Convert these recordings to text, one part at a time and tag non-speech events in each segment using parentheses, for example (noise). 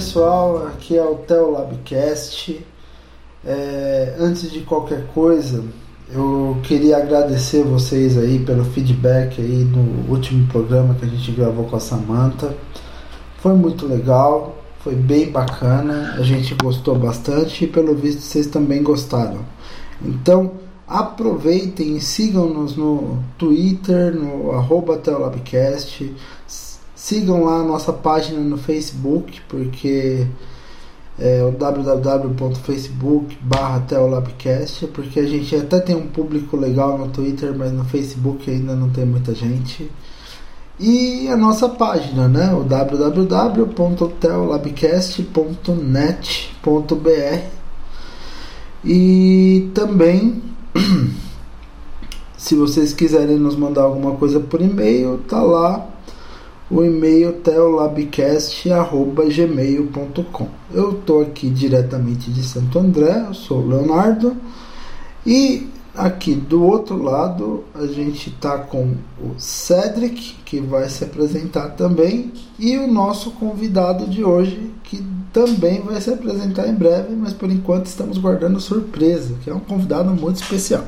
Pessoal, aqui é o Theo Labcast. É, antes de qualquer coisa, eu queria agradecer vocês aí pelo feedback aí no último programa que a gente gravou com a Samantha. Foi muito legal, foi bem bacana, a gente gostou bastante e pelo visto vocês também gostaram. Então aproveitem e sigam-nos no Twitter, no arroba. Sigam lá a nossa página no Facebook, porque é o www.facebook porque a gente até tem um público legal no Twitter, mas no Facebook ainda não tem muita gente. E a nossa página, né? O www.teolabcast.net.br E também (clears throat) se vocês quiserem nos mandar alguma coisa por e-mail, tá lá o e-mail teolabcast.gmail.com. Eu estou aqui diretamente de Santo André, eu sou o Leonardo, e aqui do outro lado a gente está com o Cedric, que vai se apresentar também, e o nosso convidado de hoje, que também vai se apresentar em breve, mas por enquanto estamos guardando surpresa, que é um convidado muito especial.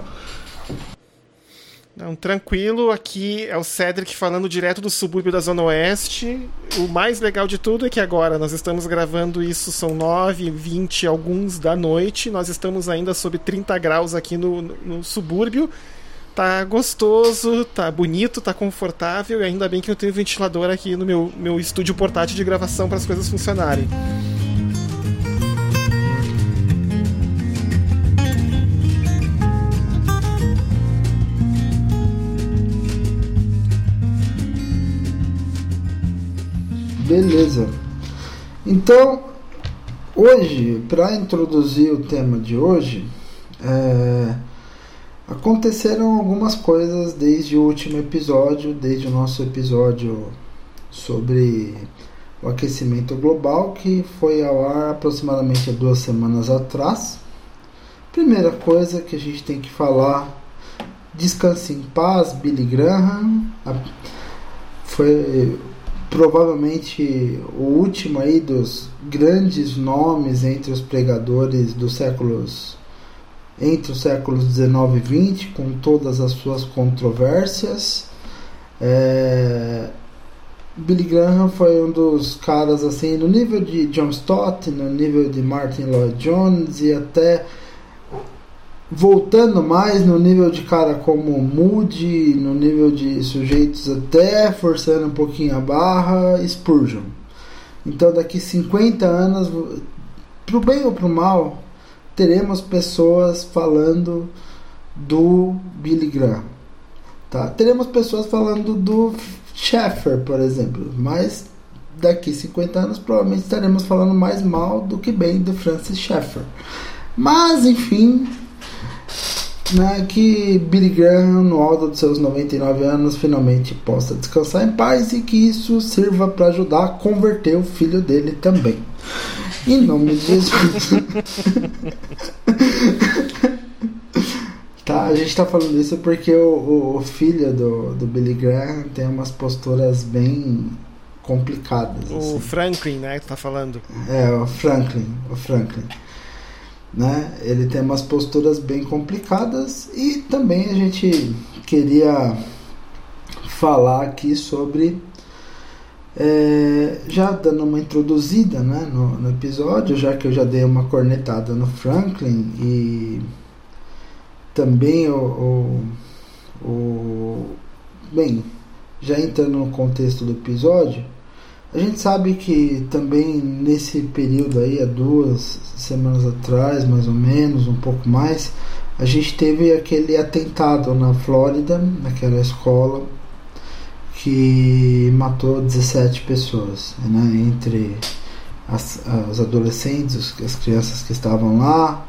Não, tranquilo, aqui é o Cedric falando direto do subúrbio da Zona Oeste. O mais legal de tudo é que agora nós estamos gravando isso, são 9, 20, alguns da noite. Nós estamos ainda sob 30 graus aqui no, no subúrbio. Tá gostoso, tá bonito, tá confortável e ainda bem que eu tenho ventilador aqui no meu, meu estúdio portátil de gravação para as coisas funcionarem. Beleza. Então, hoje, para introduzir o tema de hoje, é, aconteceram algumas coisas desde o último episódio, desde o nosso episódio sobre o aquecimento global, que foi ao ar aproximadamente duas semanas atrás. Primeira coisa que a gente tem que falar: descanse em paz, Billy Graham. Foi provavelmente o último aí dos grandes nomes entre os pregadores dos séculos entre os séculos 19 e 20 com todas as suas controvérsias. É, Billy Graham foi um dos caras assim no nível de John Stott no nível de Martin Lloyd Jones e até voltando mais no nível de cara como Moody, no nível de sujeitos até forçando um pouquinho a barra, Spurgeon. Então daqui 50 anos, pro bem ou pro mal, teremos pessoas falando do Billy Graham. Tá? Teremos pessoas falando do Sheffer, por exemplo, mas daqui 50 anos provavelmente estaremos falando mais mal do que bem do Francis Schaeffer. Mas enfim, né, que Billy Graham, no alto dos seus 99 anos, finalmente possa descansar em paz e que isso sirva para ajudar a converter o filho dele também. Em nome de Jesus. (laughs) tá, a gente está falando isso porque o, o, filho do, do Billy Graham tem umas posturas bem complicadas. O assim. Franklin, né, que tá falando. É, o Franklin, o Franklin né? Ele tem umas posturas bem complicadas e também a gente queria falar aqui sobre é, já dando uma introduzida né, no, no, episódio, já que eu já dei uma cornetada no Franklin e também o, o, o bem, já entrando no contexto do episódio, a gente sabe que também nesse período aí, há duas semanas atrás, mais ou menos, um pouco mais, a gente teve aquele atentado na Flórida, naquela escola, que matou 17 pessoas, né, entre as, os adolescentes, as crianças que estavam lá,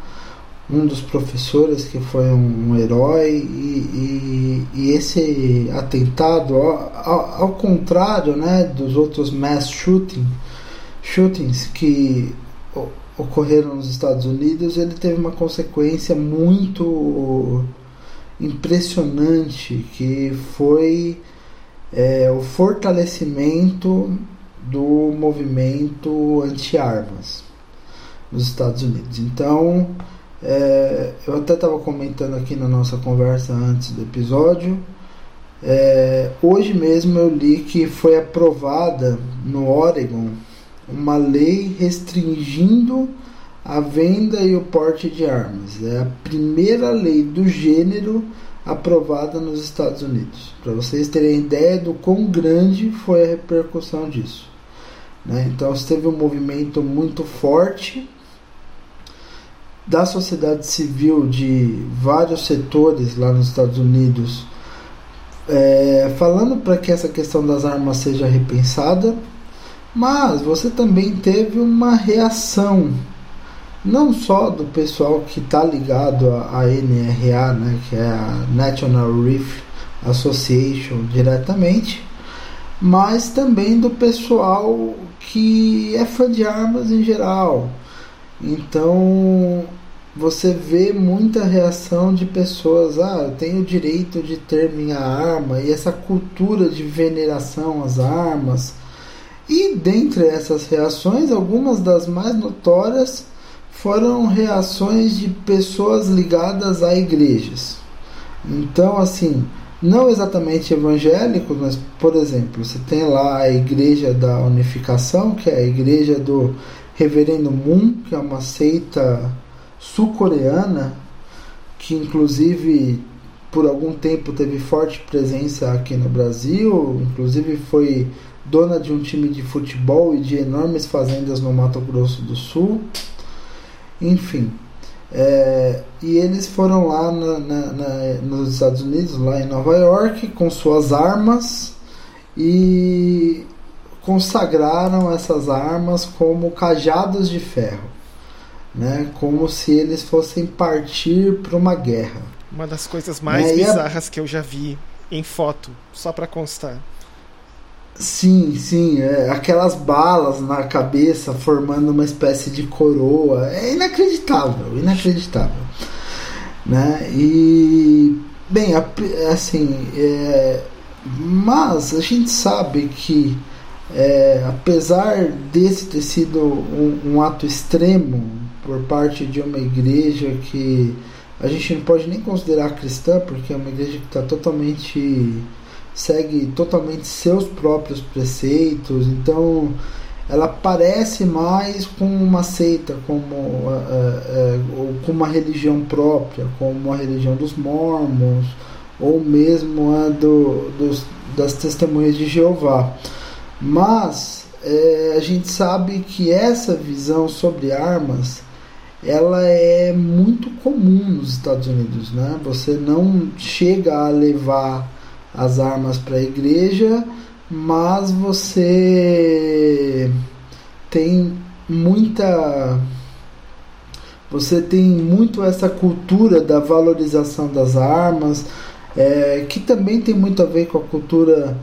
um dos professores que foi um, um herói e, e, e, esse atentado ao, ao, contrário né, dos outros mass shooting, shootings que ocorreram nos Estados Unidos ele teve uma consequência muito impressionante que foi é, o fortalecimento do movimento anti-armas nos Estados Unidos. Então, é, eu até estava comentando aqui na nossa conversa antes do episódio. É, hoje mesmo eu li que foi aprovada no Oregon uma lei restringindo a venda e o porte de armas. É a primeira lei do gênero aprovada nos Estados Unidos. Para vocês terem ideia do quão grande foi a repercussão disso. Né? Então, teve um movimento muito forte da sociedade civil de vários setores lá nos Estados Unidos, é, falando para que essa questão das armas seja repensada, mas você também teve uma reação não só do pessoal que está ligado à NRA, né, que é a National Rifle Association diretamente, mas também do pessoal que é fã de armas em geral. Então você vê muita reação de pessoas, ah, eu tenho o direito de ter minha arma, e essa cultura de veneração às armas. E dentre essas reações, algumas das mais notórias foram reações de pessoas ligadas a igrejas. Então, assim, não exatamente evangélicos, mas, por exemplo, você tem lá a Igreja da Unificação, que é a igreja do Reverendo Moon, que é uma seita sul-coreana, que inclusive por algum tempo teve forte presença aqui no Brasil, inclusive foi dona de um time de futebol e de enormes fazendas no Mato Grosso do Sul. Enfim. É, e eles foram lá na, na, na, nos Estados Unidos, lá em Nova York, com suas armas e consagraram essas armas como cajados de ferro, né? como se eles fossem partir para uma guerra. Uma das coisas mais né? bizarras a... que eu já vi em foto, só para constar. Sim, sim, é, aquelas balas na cabeça formando uma espécie de coroa, é inacreditável, inacreditável, né? E bem, assim, é, mas a gente sabe que é, apesar desse ter sido um, um ato extremo por parte de uma igreja que a gente não pode nem considerar cristã, porque é uma igreja que está totalmente segue totalmente seus próprios preceitos, então ela parece mais com uma seita, como uh, uh, ou com uma religião própria, como a religião dos mormons, ou mesmo a do, dos, das testemunhas de Jeová. Mas é, a gente sabe que essa visão sobre armas ela é muito comum nos Estados Unidos, né? Você não chega a levar as armas para a igreja, mas você tem muita você tem muito essa cultura da valorização das armas, é, que também tem muito a ver com a cultura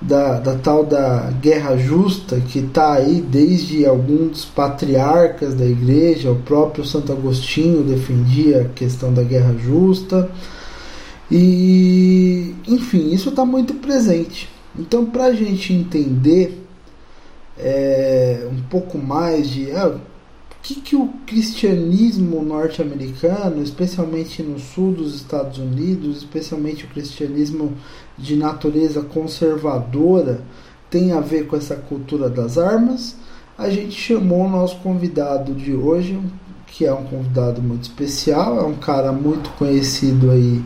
da, da tal da guerra justa, que está aí desde alguns patriarcas da igreja, o próprio Santo Agostinho defendia a questão da guerra justa. E, enfim, isso está muito presente. Então, para a gente entender é, um pouco mais de ah, o que, que o cristianismo norte-americano, especialmente no sul dos Estados Unidos, especialmente o cristianismo de natureza conservadora, tem a ver com essa cultura das armas, a gente chamou o nosso convidado de hoje, que é um convidado muito especial, é um cara muito conhecido aí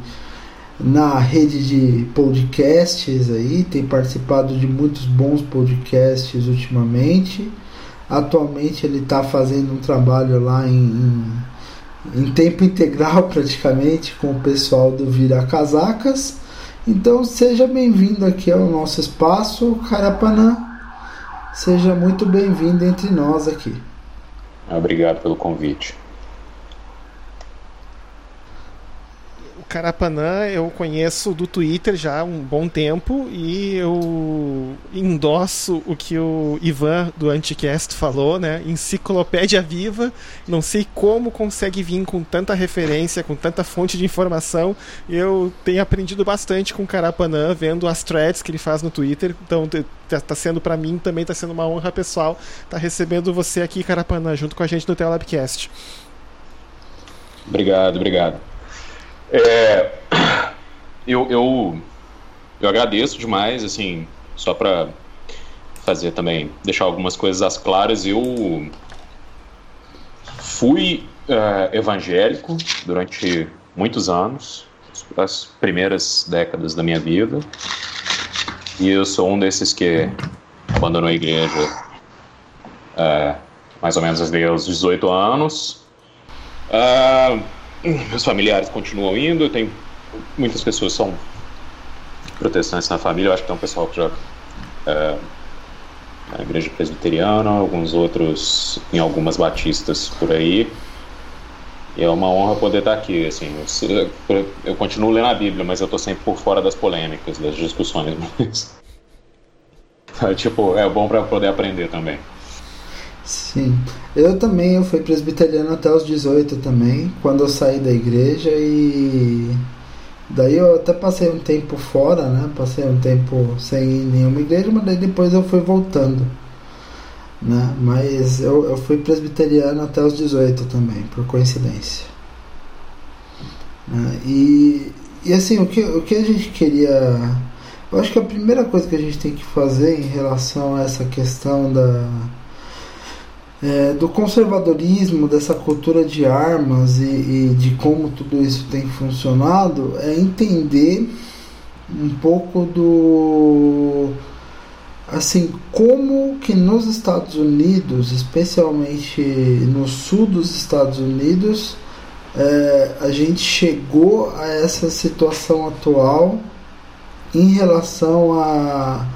na rede de podcasts aí, tem participado de muitos bons podcasts ultimamente. Atualmente ele está fazendo um trabalho lá em, em, em, tempo integral (laughs) praticamente com o pessoal do Vira Casacas. Então seja bem-vindo aqui ao nosso espaço, Carapanã. Seja muito bem-vindo entre nós aqui. Obrigado pelo convite. Carapanã eu conheço do Twitter já há um bom tempo e eu endosso o que o Ivan do Anticast falou, né? Enciclopédia viva. Não sei como consegue vir com tanta referência, com tanta fonte de informação. Eu tenho aprendido bastante com o Carapanã, vendo as threads que ele faz no Twitter. Então está sendo para mim também está sendo uma honra pessoal tá recebendo você aqui, Carapanã, junto com a gente no Telabcast. Obrigado, obrigado. É, eu, eu, eu agradeço demais, assim, só para fazer também, deixar algumas coisas às claras. Eu fui uh, evangélico durante muitos anos, as primeiras décadas da minha vida, e eu sou um desses que abandonou a igreja uh, mais ou menos aos 18 anos. Uh, meus familiares continuam indo, tem muitas pessoas são protestantes na família, eu acho que tem um pessoal que já é, na igreja presbiteriana, alguns outros em algumas batistas por aí. E é uma honra poder estar aqui, assim, eu, eu continuo lendo a Bíblia, mas eu estou sempre por fora das polêmicas, das discussões. (laughs) Mas... É, tipo, é bom para poder aprender também. Sim. Eu também, eu fui presbiteriano até os 18 também, quando eu saí da igreja e daí eu até passei um tempo fora, né? Passei um tempo sem nenhuma igreja, mas daí depois eu fui voltando. Né? Mas eu, eu fui presbiteriano até os 18 também, por coincidência. Né? E, e assim, o que, o que a gente queria. Eu acho que a primeira coisa que a gente tem que fazer em relação a essa questão da é, do conservadorismo, dessa cultura de armas e, e, de como tudo isso tem funcionado, é entender um pouco do assim como que nos Estados Unidos, especialmente no sul dos Estados Unidos, é, a gente chegou a essa situação atual em relação a,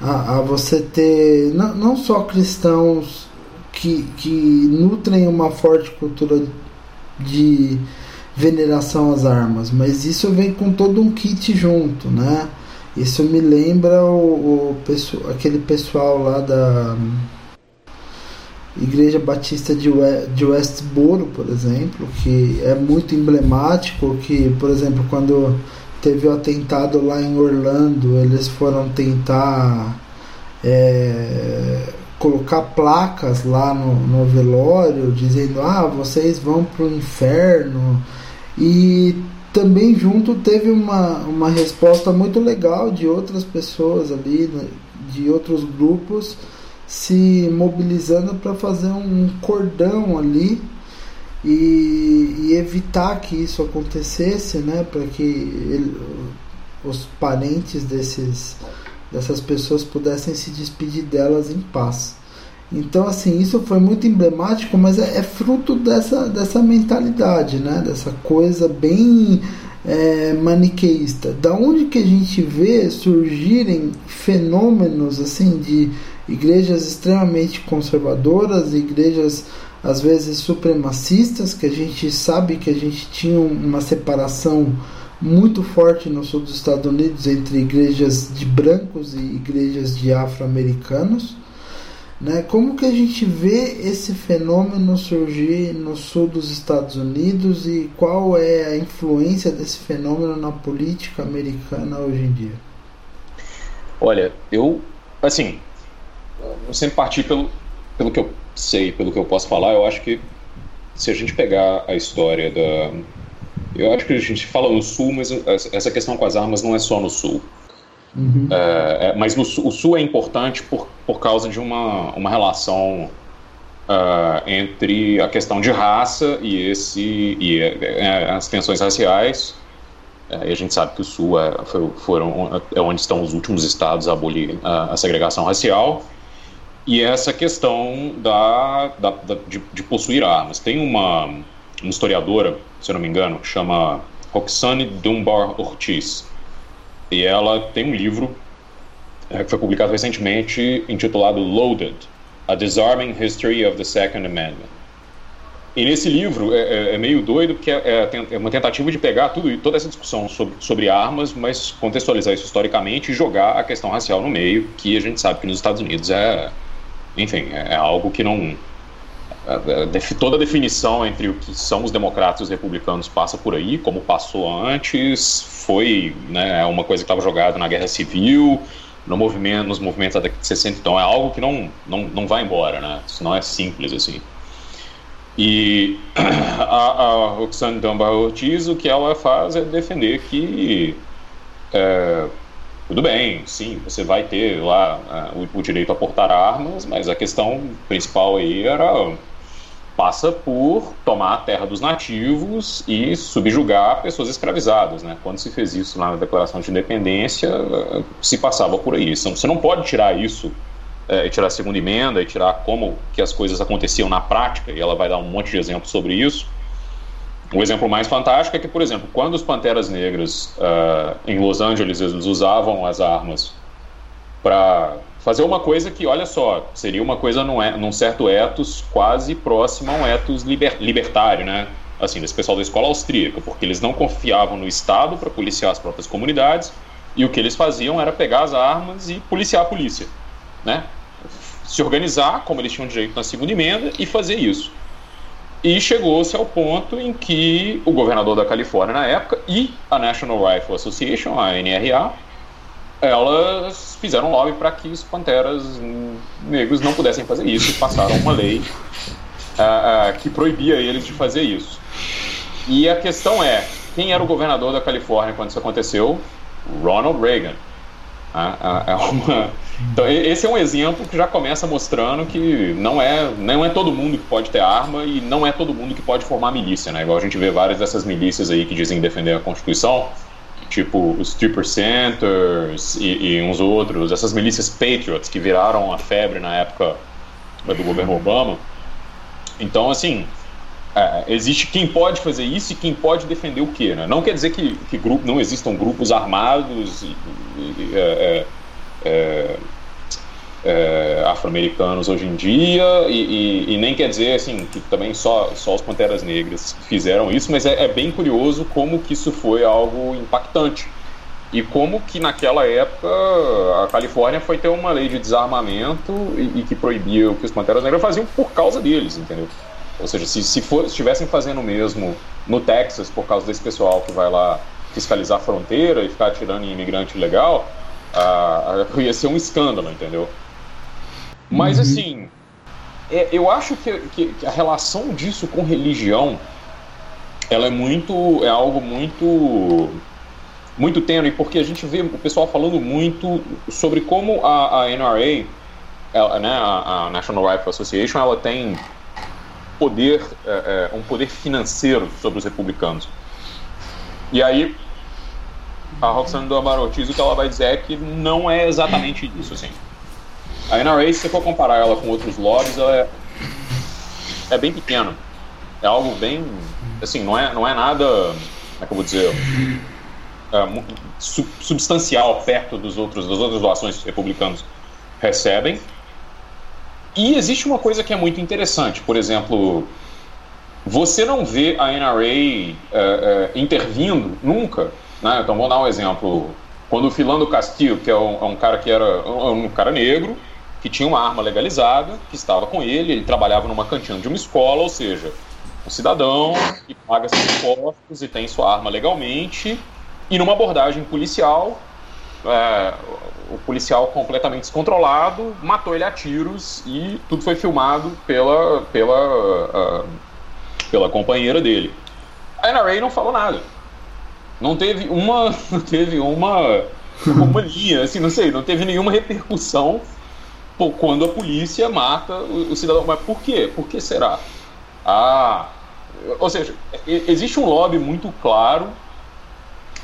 a, a você ter não, não só cristãos que, que nutrem uma forte cultura de veneração às armas, mas isso vem com todo um kit junto, né? Isso me lembra o, o aquele pessoal lá da Igreja Batista de, Westboro, por exemplo, que é muito emblemático, que, por exemplo, quando teve o atentado lá em Orlando, eles foram tentar é, colocar placas lá no, no velório dizendo ah vocês vão para o inferno. E também junto teve uma, uma resposta muito legal de outras pessoas ali né, de outros grupos se mobilizando para fazer um cordão ali e, e, evitar que isso acontecesse, né, para que ele, os parentes desses dessas pessoas pudessem se despedir delas em paz. Então, assim, isso foi muito emblemático, mas é, é fruto dessa, dessa mentalidade, né? Dessa coisa bem é, maniqueísta. Da onde que a gente vê surgirem fenômenos, assim, de igrejas extremamente conservadoras, igrejas às vezes supremacistas, que a gente sabe que a gente tinha uma separação muito forte no sul dos Estados Unidos entre igrejas de brancos e igrejas de afro-americanos. Né? Como que a gente vê esse fenômeno surgir no sul dos Estados Unidos e qual é a influência desse fenômeno na política americana hoje em dia? Olha, eu, assim, eu sempre parti pelo, pelo que eu sei, pelo que eu posso falar, eu acho que se a gente pegar a história da, eu acho que a gente fala no Sul, mas essa questão com as armas não é só no Sul. Uhum. É, é, mas no, o Sul é importante por, por causa de uma, uma relação uh, entre a questão de raça e, esse, e é, as tensões raciais. É, e a gente sabe que o Sul é, foi, foram, é onde estão os últimos estados a abolir a, a segregação racial. E essa questão da, da, da de, de possuir armas. Tem uma uma historiadora, se eu não me engano, chama Roxane Dunbar Ortiz. E ela tem um livro é, que foi publicado recentemente intitulado Loaded: A Disarming History of the Second Amendment. e nesse livro é, é, é, meio doido porque é, é, é, uma tentativa de pegar tudo, toda essa discussão sobre, sobre armas, mas contextualizar isso historicamente e jogar a questão racial no meio, que a gente sabe que nos Estados Unidos é, enfim, é, algo que não toda a definição entre o que são os democratas e os republicanos passa por aí, como passou antes, foi né, uma coisa que estava jogada na guerra civil, no movimento, nos movimentos da década de 60, então é algo que não, não, não vai embora, né? Isso não é simples assim. E a, a Roxane Dunbar Ortiz, o que ela faz é defender que é, tudo bem, sim, você vai ter lá é, o, o, direito a portar armas, mas a questão principal aí era passa por tomar a terra dos nativos e subjugar pessoas escravizadas, né? Quando se fez isso lá na Declaração de Independência, se passava por aí. Você não pode tirar isso é, tirar a segunda emenda e tirar como que as coisas aconteciam na prática, e ela vai dar um monte de exemplos sobre isso. O exemplo mais fantástico é que, por exemplo, quando os Panteras Negras uh, em Los Angeles eles usavam as armas para fazer uma coisa que, olha só, seria uma coisa num, num certo ethos quase próximo a um ethos liber, libertário, né? Assim, desse pessoal da escola austríaca, porque eles não confiavam no Estado para policiar as próprias comunidades, e o que eles faziam era pegar as armas e policiar a polícia né, se organizar, como eles tinham direito na segunda emenda, e fazer isso. E chegou-se ao ponto em que o governador da Califórnia na época e a National Rifle Association, a NRA, elas fizeram lobby para que os panteras negros não pudessem fazer isso e passaram uma lei uh, uh, que proibia eles de fazer isso. E a questão é, quem era o governador da Califórnia quando isso aconteceu? Ronald Reagan. Uh, é uma então, esse é um exemplo que já começa mostrando que não é, não é todo mundo que pode ter arma e não é todo mundo que pode formar milícia, né? Igual a gente vê várias dessas milícias aí que dizem defender a Constituição, tipo os Three Percenters e, e uns outros, essas milícias Patriots que viraram a febre na época do governo Obama. Então, assim, é, existe quem pode fazer isso e quem pode defender o quê, né? Não quer dizer que, que grupo, não existam grupos armados e, e, é, é, é, afro-americanos hoje em dia e, e, e, nem quer dizer assim que também só, só os Panteras Negras fizeram isso, mas é, é, bem curioso como que isso foi algo impactante e como que naquela época a Califórnia foi ter uma lei de desarmamento e, e que proibia o que os Panteras Negras faziam por causa deles, entendeu? Ou seja, se, se estivessem fazendo o mesmo no Texas por causa desse pessoal que vai lá fiscalizar a fronteira e ficar atirando em imigrante legal, ah, ia ser um escândalo, entendeu? Mas uhum. assim, é, eu acho que, que, que, a relação disso com religião, ela é muito, é algo muito, muito tênue, porque a gente vê o pessoal falando muito sobre como a, a NRA, ela, né, a, a, National Rifle Association, ela tem poder, é, é, um poder financeiro sobre os republicanos. E aí a Roxane do o que ela vai dizer é que não é exatamente isso, assim. A NRA, se você for comparar ela com outros lobbies, ela é, é bem pequena. É algo bem, assim, não é, não é nada, como é que eu vou dizer, é, substancial perto dos outros, das outras doações que os republicanos recebem. E existe uma coisa que é muito interessante, por exemplo, você não vê a NRA é, é, intervindo nunca né? Então vou dar um exemplo. Quando o Filando Castillo, que é um, é um cara que era um, um cara negro, que tinha uma arma legalizada, que estava com ele, ele trabalhava numa cantina de uma escola, ou seja, um cidadão que paga seus impostos e tem sua arma legalmente, e numa abordagem policial, é, o policial completamente descontrolado matou ele a tiros e tudo foi filmado pela, pela, uh, pela companheira dele. A NRA não falou nada. Não teve uma. (laughs) Não teve uma. Uma linha, assim, não sei, não teve nenhuma repercussão quando a polícia mata o, o cidadão. Mas por quê? Por que será? Ah. Ou seja, existe um lobby muito claro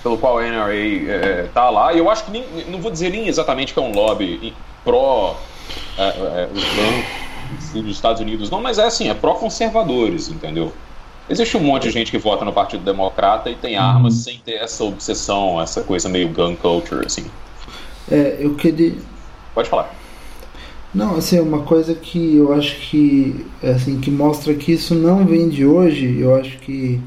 pelo qual a NRA é, tá lá, e eu acho que nem, não vou dizer nem exatamente que é um lobby pró é, é, os bancos dos Estados Unidos, não, mas é assim, é pró-conservadores, entendeu? Existe um monte de gente que vota no Partido Democrata e tem armas uhum. sem ter essa obsessão, essa coisa meio gun culture, assim. É, eu queria. Pode falar. Não, assim, uma coisa que eu acho que assim que mostra que isso não vem de hoje, eu acho que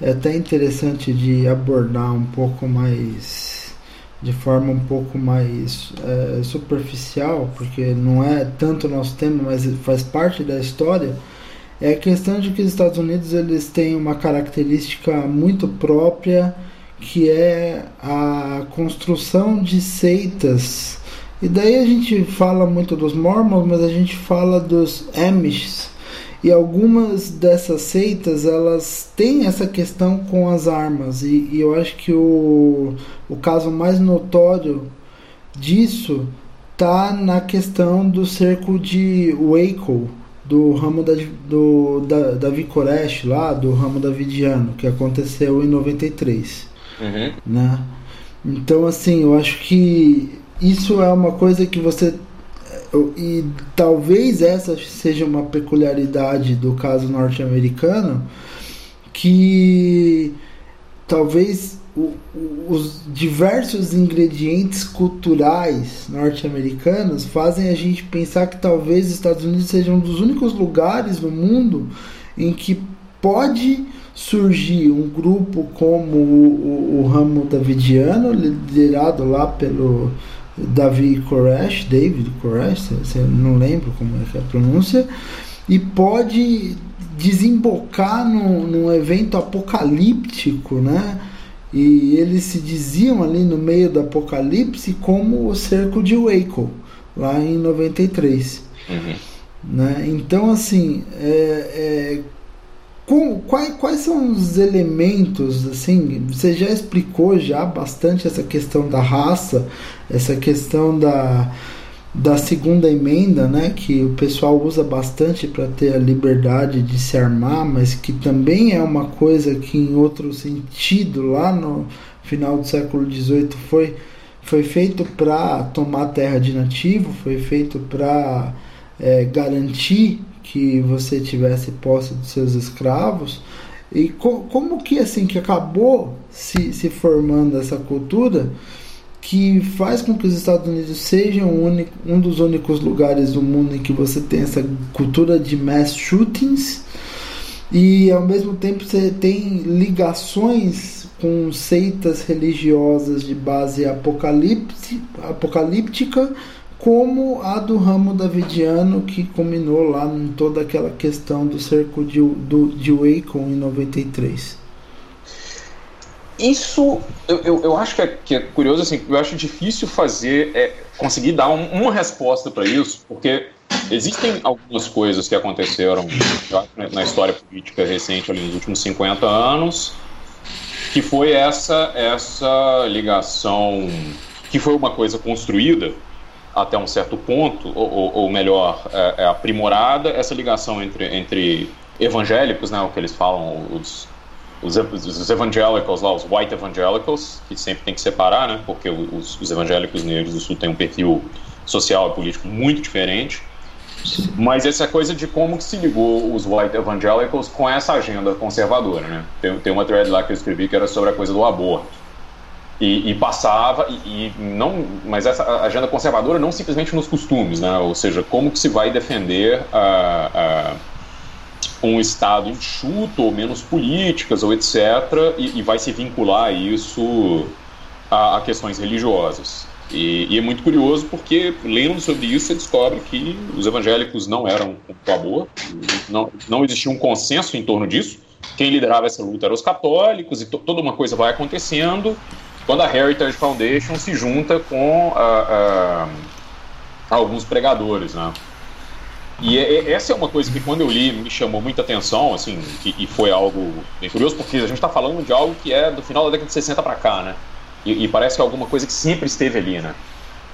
é até interessante de abordar um pouco mais de forma um pouco mais é, superficial, porque não é tanto nosso tema, mas faz parte da história. É a questão de que os Estados Unidos eles têm uma característica muito própria, que é a construção de seitas e daí a gente fala muito dos Mormons, mas a gente fala dos Amish. E algumas dessas seitas, elas têm essa questão com as armas. E, e eu acho que o, o caso mais notório disso tá na questão do cerco de Waco, do ramo da, do, da, Davi Koresh lá, do ramo davidiano, que aconteceu em 93. Uhum. Né? Então, assim, eu acho que isso é uma coisa que você e talvez essa seja uma peculiaridade do caso norte-americano que talvez o, os diversos ingredientes culturais norte-americanos fazem a gente pensar que talvez os Estados Unidos sejam um dos únicos lugares no mundo em que pode surgir um grupo como o, o, o ramo davidiano liderado lá pelo Davi Koresh, David Koresh, não lembro como é, é a pronúncia, e pode desembocar num, num evento apocalíptico, né? E eles se diziam ali no meio do apocalipse como o cerco de Waco, lá em 93. Uhum. Né? Então, assim, é, é, quais, quais são os elementos, assim, você já explicou já bastante essa questão da raça, essa questão da, da segunda emenda, né, que o pessoal usa bastante para ter a liberdade de se armar, mas que também é uma coisa que em outro sentido, lá no final do século XVIII, foi, foi feito para tomar terra de nativo, foi feito para é, garantir que você tivesse posse dos seus escravos? E co como que assim que acabou se, se formando essa cultura que faz com que os Estados Unidos sejam um, um dos únicos lugares do mundo em que você tem essa cultura de mass shootings? E ao mesmo tempo você tem ligações com seitas religiosas de base apocalíptica como a do ramo davidiano que culminou lá em toda aquela questão do cerco de, do, de Waco em 93. Isso eu, eu, eu acho que é, que é, curioso, assim, eu acho difícil fazer, é, conseguir dar um, uma resposta para isso, porque existem algumas coisas que aconteceram na história política recente, ali nos últimos 50 anos, que foi essa, essa ligação, que foi uma coisa construída até um certo ponto, ou, ou melhor, é, é aprimorada essa ligação entre, entre evangélicos, né, o que eles falam, os, os, os lá, os white evangelicals, que sempre tem que separar, né, porque os, os evangélicos negros do sul têm um perfil social e político muito diferente. Mas essa coisa de como que se ligou os white evangelicals com essa agenda conservadora, né? Tem, tem uma thread lá que eu escrevi que era sobre a coisa do aborto e, e passava e, e, não, mas essa agenda conservadora não simplesmente nos costumes, né? Ou seja, como que se vai defender a, a um estado enxuto ou menos políticas ou etc. E, e vai se vincular a isso a, a questões religiosas. E, e, é muito curioso porque, lendo sobre isso, você descobre que os evangélicos não eram o aborto, não, não existia um consenso em torno disso. Quem liderava essa luta eram os católicos, e to, toda uma coisa vai acontecendo, quando a Heritage Foundation se junta com uh, uh, alguns pregadores, né? E é, é, essa é uma coisa que quando eu li me chamou muita atenção, assim, e foi algo bem curioso, porque a gente está falando de algo que é do final da década de 60 para cá, né? E, e, parece que é alguma coisa que sempre esteve ali, né?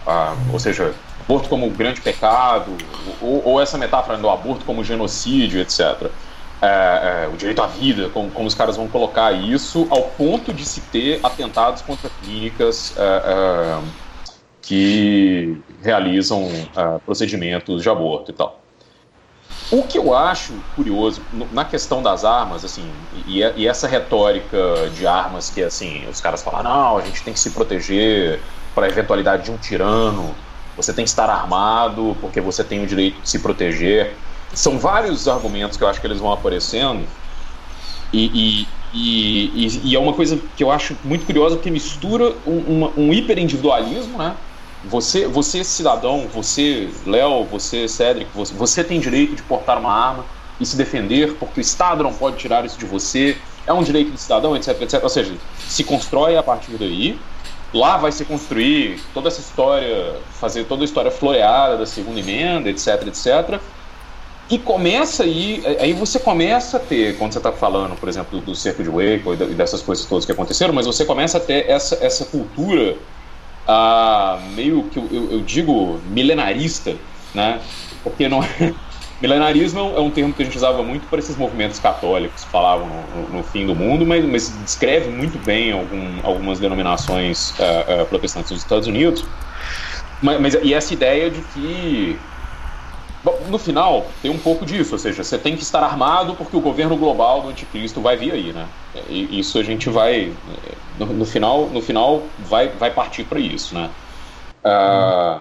Ah, ou seja, aborto como grande pecado, ou, ou essa metáfora do aborto como genocídio, etc é, é, o direito à vida, como, como, os caras vão colocar isso, ao ponto de se ter atentados contra clínicas é, é que realizam é, procedimentos de aborto e tal. O que eu acho curioso na questão das armas, assim, e, e, essa retórica de armas que, assim, os caras falam, não, a gente tem que se proteger para a eventualidade de um tirano, você tem que estar armado porque você tem o direito de se proteger. São vários argumentos que eu acho que eles vão aparecendo e, e, e, e é uma coisa que eu acho muito curiosa porque mistura um, um hiperindividualismo, né? Você, você cidadão, você Léo, você Cédric, você, você tem direito de portar uma arma e se defender porque o Estado não pode tirar isso de você. É um direito do cidadão, etc, etc. Ou seja, se constrói a partir daí lá vai se construir toda essa história, fazer toda a história floreada da segunda emenda, etc, etc. E começa aí, aí você começa a ter, quando você está falando, por exemplo, do, do cerco de Waco e dessas coisas todas que aconteceram, mas você começa a ter essa, essa cultura ah, meio que eu, eu, digo milenarista, né? Porque não é, (laughs) Milenarismo é um termo que a gente usava muito para esses movimentos católicos, falavam no, no, fim do mundo, mas, mas descreve muito bem algum, algumas denominações uh, uh, protestantes nos Estados Unidos. Mas, mas, e essa ideia de que, bom, no final, tem um pouco disso, ou seja, você tem que estar armado porque o governo global do anticristo vai vir aí, né? E isso a gente vai, no, no final, no final vai, vai partir para isso, né? Uh,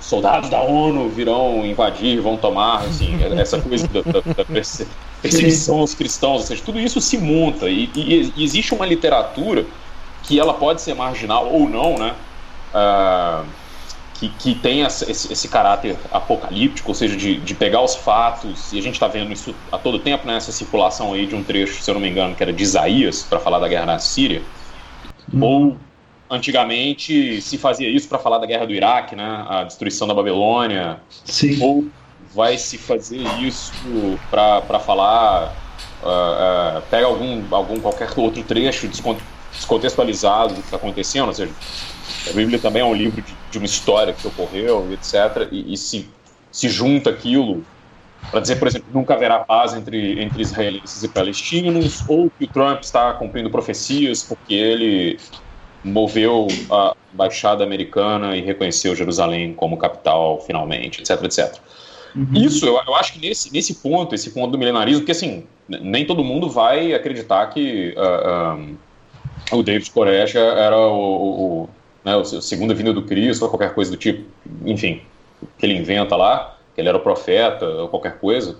soldados da ONU virão invadir, vão tomar, assim, (laughs) essa coisa da, da, da perseguição aos cristãos, ou seja, tudo isso se monta e, e, e, existe uma literatura que ela pode ser marginal ou não, né? Uh, que, que tem esse, esse, caráter apocalíptico, ou seja, de, de pegar os fatos, e a gente está vendo isso a todo tempo, né, essa circulação aí de um trecho, se eu não me engano, que era de Isaías, para falar da guerra na Síria, hum. ou antigamente se fazia isso para falar da guerra do Iraque, né? A destruição da Babilônia. Sim. Ou vai se fazer isso para falar uh, uh, pega algum algum qualquer outro trecho descontextualizado do que está acontecendo, ou seja, a Bíblia também é um livro de, de uma história que ocorreu, etc. E, e se se junta aquilo para dizer, por exemplo, nunca haverá paz entre, entre israelenses e palestinos, ou que o Trump está cumprindo profecias porque ele moveu a Baixada Americana e reconheceu Jerusalém como capital finalmente, etc, etc. Uhum. Isso, eu, eu, acho que nesse, nesse ponto, esse ponto do milenarismo, porque assim, nem todo mundo vai acreditar que uh, um, o David Koresh era o, o, né, o segunda vinda do Cristo ou qualquer coisa do tipo, enfim, que ele inventa lá, que ele era o profeta ou qualquer coisa.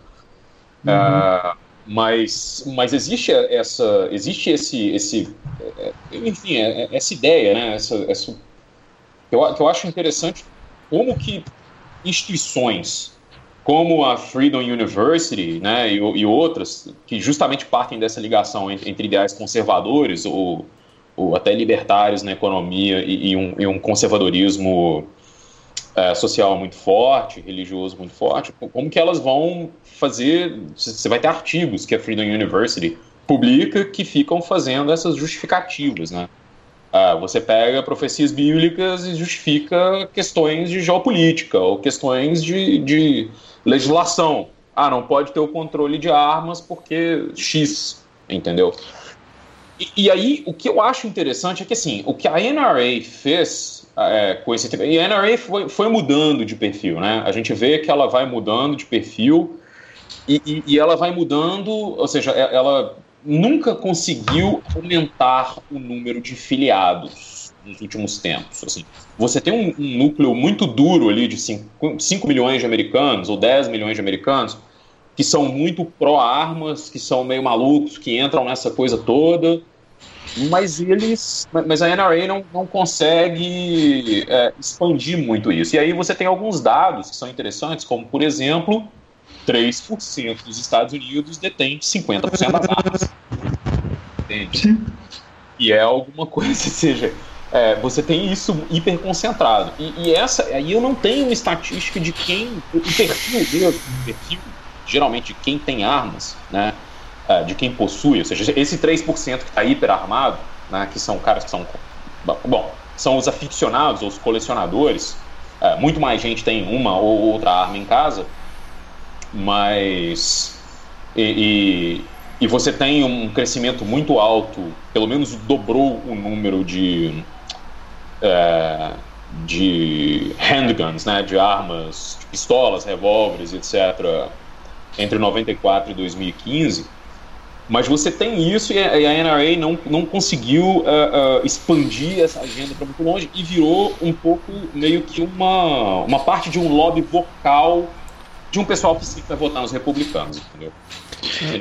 Uhum. Uh, mas, mas existe essa, existe esse, esse, é, enfim, é, é, essa ideia, né? Essa, essa que, eu, que eu acho interessante como que instituições como a Freedom University, né, e, e outras que justamente partem dessa ligação entre, entre ideais conservadores ou, ou, até libertários na economia e, e, um, e um, conservadorismo é, social muito forte, religioso muito forte, como que elas vão fazer. Você vai ter artigos que a Freedom University publica que ficam fazendo essas justificativas, né? Ah, você pega profecias bíblicas e justifica questões de geopolítica ou questões de, de legislação. Ah, não pode ter o controle de armas porque X, entendeu? E, e, aí, o que eu acho interessante é que, assim, o que a NRA fez é, com esse... E a NRA foi, foi mudando de perfil, né? A gente vê que ela vai mudando de perfil e, e, e, ela vai mudando, ou seja, ela nunca conseguiu aumentar o número de filiados nos últimos tempos. Assim, você tem um, um núcleo muito duro ali de 5, 5 milhões de americanos ou 10 milhões de americanos que são muito pró-armas, que são meio malucos, que entram nessa coisa toda, mas eles, mas a NRA não, não consegue é, expandir muito isso. E aí você tem alguns dados que são interessantes, como por exemplo 3% dos Estados Unidos detém 50% das armas. Entende? E é alguma coisa, (laughs) seja, é, você tem isso hiper concentrado. E, e, essa, aí eu não tenho estatística de quem, o perfil mesmo, o perfil, geralmente quem tem armas, né? É, de quem possui, ou seja, esse 3% que está hiper armado, né, que são caras que são. Bom, são os aficionados, os colecionadores. É, muito mais gente tem uma ou outra arma em casa mas e, e, e, você tem um crescimento muito alto, pelo menos dobrou o número de é, de handguns, né, de armas, de pistolas, revólveres, etc., entre 94 e 2015. Mas você tem isso e a, NRA não, não conseguiu uh, uh, expandir essa agenda para muito longe e virou um pouco meio que uma, uma parte de um lobby vocal de um pessoal que vai votar nos republicanos, entendeu? É,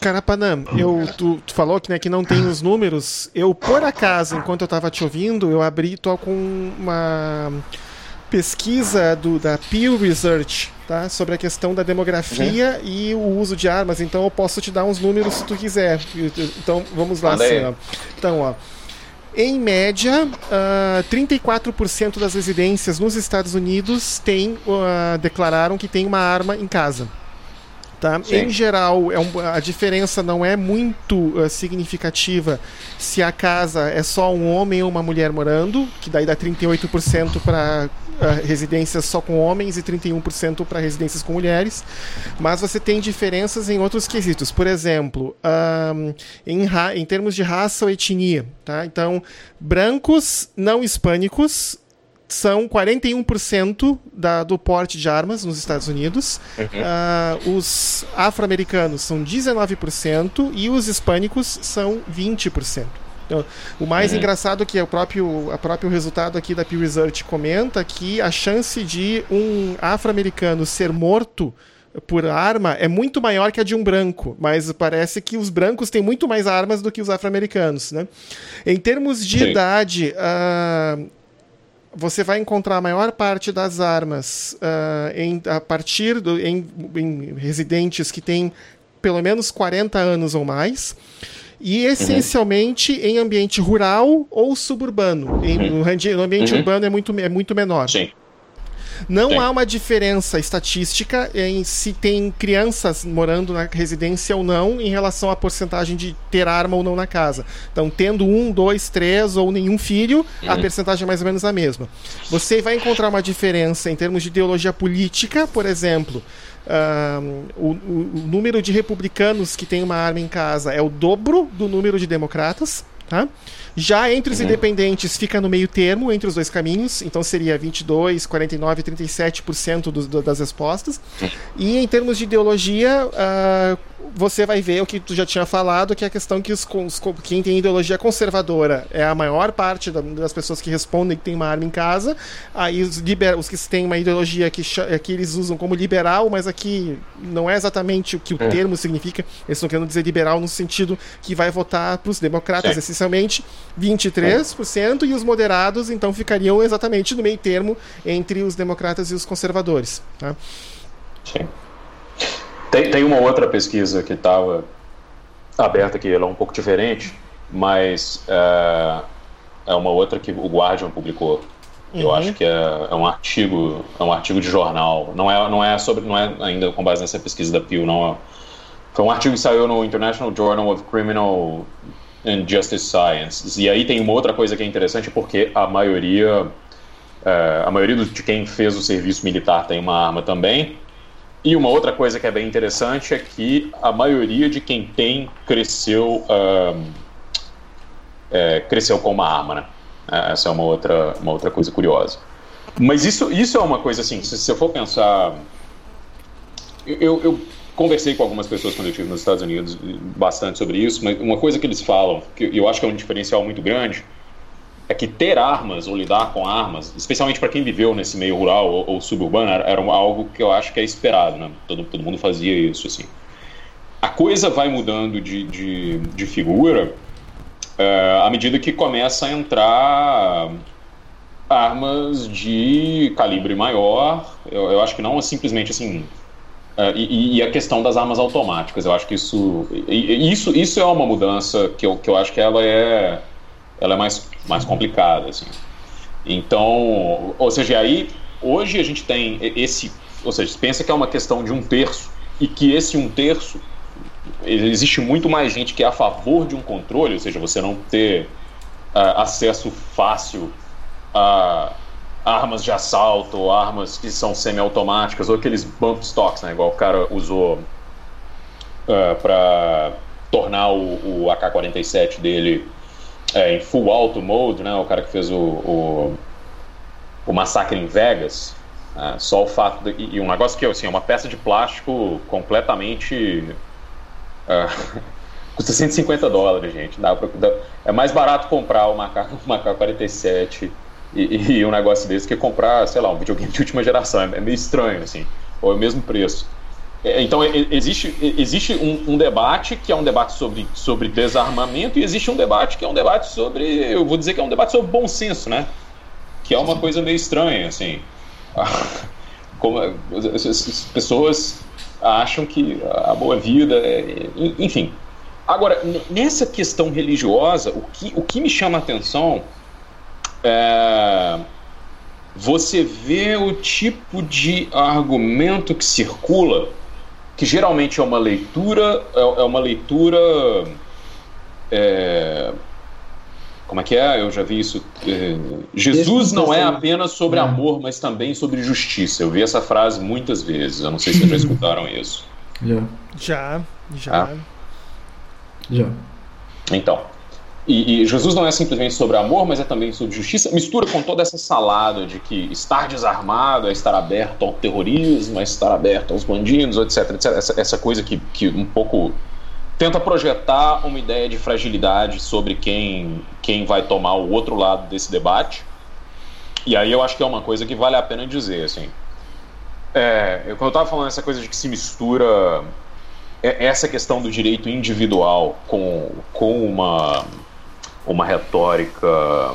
Carapanã, eu, tu, tu, falou que, né, que não tem os números. Eu, por acaso, enquanto eu estava te ouvindo, eu abri, tô com uma pesquisa do, da Pew Research tá? sobre a questão da demografia uhum. e o uso de armas. Então eu posso te dar uns números se tu quiser. Então vamos lá. Assim, ó. Então, ó. Em média, uh, ah, 34% das residências nos Estados Unidos tem, uh, declararam que tem uma arma em casa. Tá? Em geral, é um, a diferença não é muito uh, significativa se a casa é só um homem ou uma mulher morando, que daí dá 38% para uh, residências só com homens e 31% para residências com mulheres. Mas você tem diferenças em outros quesitos. Por exemplo, um, em, em termos de raça ou etnia. Tá? Então, brancos não hispânicos são 41% da, do porte de armas nos Estados Unidos. Uhum. Uh, os afro-americanos são 19% e os hispânicos são 20%. Então, o mais uhum. engraçado é que é o próprio, a próprio resultado aqui da Pew Research comenta que a chance de um afro-americano ser morto por arma é muito maior que a de um branco, mas parece que os brancos têm muito mais armas do que os afro-americanos. Né? Em termos de Sim. idade, uh, você vai encontrar a maior parte das armas uh, em, a partir do, em, em, residentes que têm pelo menos 40 anos ou mais. E essencialmente uhum. em ambiente rural ou suburbano. Em, uhum. no, ambiente uhum. urbano é muito, é muito menor. Sim. Não Sim. há uma diferença estatística em se tem crianças morando na residência ou não em relação à porcentagem de ter arma ou não na casa. Então, tendo um, dois, três ou nenhum filho, uhum. a percentagem é mais ou menos a mesma. Você vai encontrar uma diferença em termos de ideologia política, por exemplo. Uh, o, o, número de republicanos que tem uma arma em casa é o dobro do número de democratas. Tá? Já entre os uhum. independentes fica no meio termo entre os dois caminhos, então seria 22, 49, 37% do, do, das respostas. E em termos de ideologia, uh, você vai ver o que tu já tinha falado, que é a questão que os, os, quem tem ideologia conservadora é a maior parte da, das pessoas que respondem que tem uma arma em casa. Aí os, liber, os que têm uma ideologia que, que eles usam como liberal, mas aqui não é exatamente o que o é. termo significa. Eles estão querendo dizer liberal no sentido que vai votar para os democratas, Sim. essencialmente 23%, é. e os moderados então ficariam exatamente no meio termo entre os democratas e os conservadores. Tá? Sim. Tem, tem uma outra pesquisa que estava aberta aqui, ela é um pouco diferente, mas é, é uma outra que o Guardian publicou. Uhum. Eu acho que é, é, um artigo, é um artigo de jornal. Não é, não é sobre, não é ainda com base nessa pesquisa da Pew, não. É, foi um artigo que saiu no International Journal of Criminal and Justice Science. E aí tem uma outra coisa que é interessante porque a maioria, é, a maioria de quem fez o serviço militar tem uma arma também. E uma outra coisa que é bem interessante é que a maioria de quem tem cresceu, um, é, cresceu com uma arma, né? É, essa é uma outra, uma outra coisa curiosa. Mas isso, isso é uma coisa assim, se, eu for pensar. Eu, eu, conversei com algumas pessoas quando eu estive nos Estados Unidos bastante sobre isso, mas uma coisa que eles falam, que eu acho que é um diferencial muito grande, é que ter armas ou lidar com armas, especialmente para quem viveu nesse meio rural ou, ou suburbano, era, era, algo que eu acho que é esperado, né? Todo, todo mundo fazia isso, assim. A coisa vai mudando de, de, de figura é, à medida que começa a entrar armas de calibre maior. Eu, eu acho que não é simplesmente assim. É, e, e, a questão das armas automáticas, eu acho que isso, isso, isso é uma mudança que eu, que eu acho que ela é ela é mais, mais complicada, assim. Então, ou seja, aí hoje a gente tem esse, ou seja, pensa que é uma questão de um terço e que esse um terço existe muito mais gente que é a favor de um controle, ou seja, você não ter uh, acesso fácil a armas de assalto, ou armas que são semiautomáticas, ou aqueles bump stocks, né, igual o cara usou uh, ah, para tornar o, o AK-47 dele é, em full auto mode, né? O cara que fez o, o, o massacre em Vegas. É, só o fato de, e um negócio que assim, é uma peça de plástico completamente Uh, (laughs) custa 150 dólares, gente. Dá pra, dá, é mais barato comprar o macaco, o macaco 47 e, e, um negócio desse que comprar, sei lá, um videogame de última geração. É, é meio estranho, assim. Ou é o mesmo preço. É, então, existe, existe um, um, debate que é um debate sobre, sobre desarmamento e existe um debate que é um debate sobre, eu vou dizer que é um debate sobre bom senso, né? Que é uma coisa meio estranha, assim. (laughs) Como, as pessoas acham que a boa vida, é, enfim. Agora, nessa questão religiosa, o que, o que me chama a atenção é você vê o tipo de argumento que circula que geralmente é uma leitura, é, é uma leitura. É, como é que é? Eu já vi isso. É, Jesus não é apenas sobre amor, mas também sobre justiça. Eu vi essa frase muitas vezes. Eu não sei se vocês já (laughs) escutaram isso. Já. Já, já. Ah? Já. Então, e, e, Jesus não é simplesmente sobre amor, mas é também sobre justiça. Mistura com toda essa salada de que estar desarmado é estar aberto ao terrorismo, é estar aberto aos bandidos, etc. etc. Essa, essa coisa que, que um pouco tenta projetar uma ideia de fragilidade sobre quem, quem vai tomar o outro lado desse debate. E aí eu acho que é uma coisa que vale a pena dizer, assim. É, eu, quando eu estava falando essa coisa de que se mistura é, essa questão do direito individual com, com uma uma retórica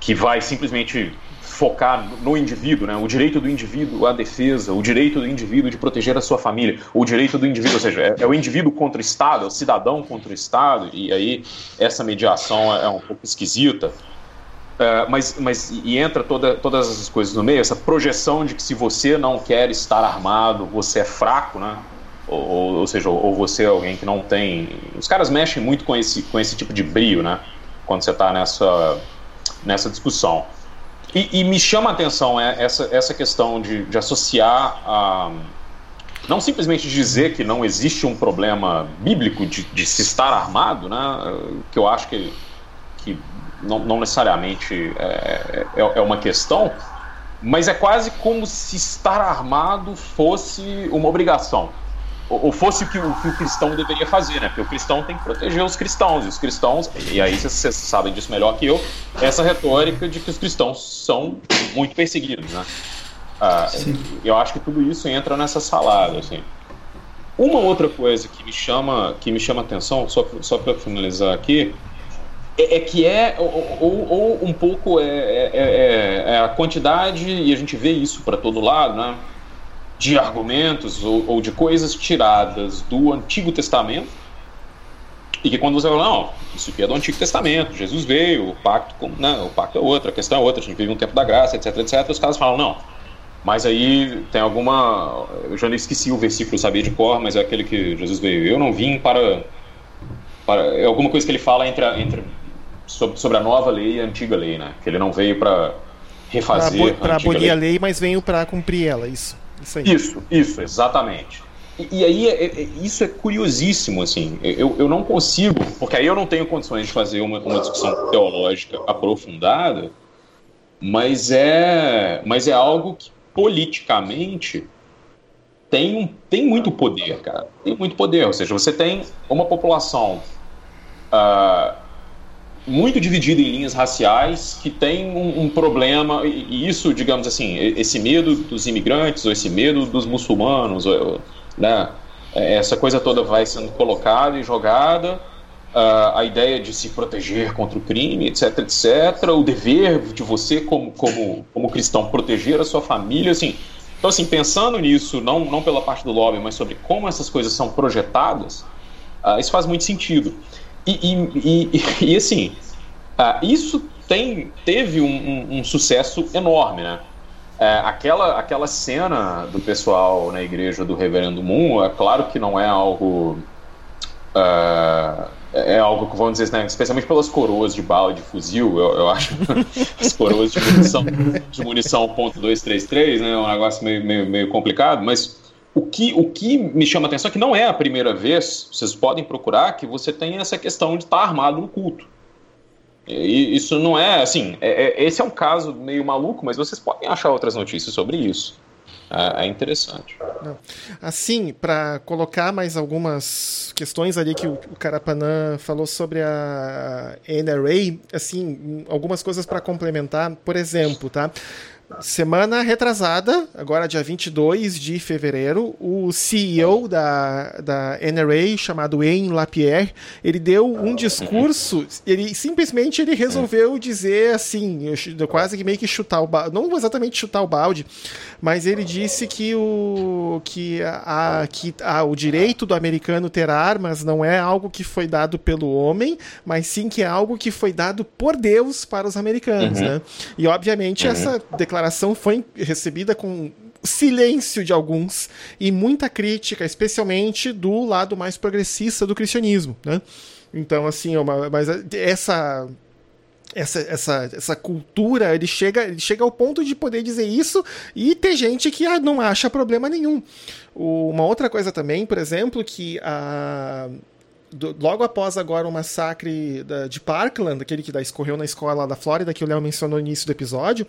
que vai simplesmente focar no indivíduo, né? o direito do indivíduo à defesa, o direito do indivíduo de proteger a sua família, o direito do indivíduo, ou seja, é, é o indivíduo contra o Estado, é o cidadão contra o Estado, e aí essa mediação é, é um pouco esquisita. É, mas, mas e entra toda, todas essas coisas no meio, essa projeção de que se você não quer estar armado, você é fraco, né? Ou, ou seja, ou você é alguém que não tem. Os caras mexem muito com esse, com esse tipo de brio, né? Quando você está nessa, nessa discussão. E, e, me chama a atenção é, essa, essa questão de, de associar a. Não simplesmente dizer que não existe um problema bíblico de, de se estar armado, né? Que eu acho que, que não, não necessariamente é, é, é uma questão, mas é quase como se estar armado fosse uma obrigação ou fosse o que, o que, o cristão deveria fazer, né? Porque o cristão tem que proteger os cristãos, e os cristãos, e aí vocês sabem disso melhor que eu, essa retórica de que os cristãos são muito perseguidos, né? Ah, eu acho que tudo isso entra nessa salada, assim. Uma outra coisa que me chama, que me chama atenção, só, só para finalizar aqui, é, é, que é, ou, ou, um pouco, é, é, é, é a quantidade, e a gente vê isso para todo lado, né? De argumentos ou, ou, de coisas tiradas do Antigo Testamento e que quando você fala, não, isso aqui é do Antigo Testamento, Jesus veio, o pacto, com, não, o pacto é outro, a questão é outra, a gente vive um tempo da graça, etc, etc, os caras falam, não, mas aí tem alguma, eu já esqueci o versículo, sabia de cor, mas é aquele que Jesus veio, eu não vim para, para é alguma coisa que ele fala entre, a, entre sobre, sobre a nova lei e a antiga lei, né, que ele não veio para refazer para abolir lei. a lei, mas veio para cumprir ela, isso. Isso, isso, isso, exatamente. E, e aí, é, é, isso é curiosíssimo, assim. Eu, eu não consigo, porque aí eu não tenho condições de fazer uma, uma discussão teológica aprofundada, mas é, mas é algo que politicamente tem, tem muito poder, cara. Tem muito poder. Ou seja, você tem uma população. Uh, muito dividida em linhas raciais que tem um, um, problema e isso digamos assim esse medo dos imigrantes ou esse medo dos muçulmanos ou, né essa coisa toda vai sendo colocada e jogada uh, a ideia de se proteger contra o crime etc etc o dever de você como como como cristão proteger a sua família assim. Então assim pensando nisso não não pela parte do lobby mas sobre como essas coisas são projetadas uh, isso faz muito sentido e, e, e, e assim, uh, isso tem, teve um, um, um sucesso enorme, né? É, aquela, aquela cena do pessoal na igreja do Reverendo Moon, é claro que não é algo. Uh, é algo que vamos dizer, né, especialmente pelas coroas de bala de fuzil, eu, eu acho (laughs) as coroas de munição, de munição .233, né, é um negócio meio, meio, meio complicado, mas o que, o que me chama a atenção é que não é a primeira vez, vocês podem procurar, que você tem essa questão de estar armado no culto. E isso não é assim. É, é, esse é um caso meio maluco, mas vocês podem achar outras notícias sobre isso. É, é interessante. Assim, para colocar mais algumas questões ali que o, o Carapanã falou sobre a NRA, assim, algumas coisas para complementar. Por exemplo, tá? Semana retrasada, agora dia 22 de fevereiro, o CEO da, da NRA, chamado Wayne Lapierre, ele deu um discurso, ele simplesmente ele resolveu dizer assim, quase que meio que chutar o balde, não exatamente chutar o balde, mas ele disse que o, que a, que a, o direito do americano ter armas não é algo que foi dado pelo homem, mas sim que é algo que foi dado por Deus para os americanos, uhum. né? E obviamente uhum. essa declaração declaração foi recebida com silêncio de alguns e muita crítica, especialmente do lado mais progressista do cristianismo, né? Então, assim, é uma, mas essa essa, essa, essa cultura, ele chega, ele chega ao ponto de poder dizer isso e ter gente que ah, não acha problema nenhum. uma outra coisa também, por exemplo, que a do, logo após agora o massacre da, de Parkland, aquele que da, escorreu na escola da Flórida, que o Léo mencionou no início do episódio,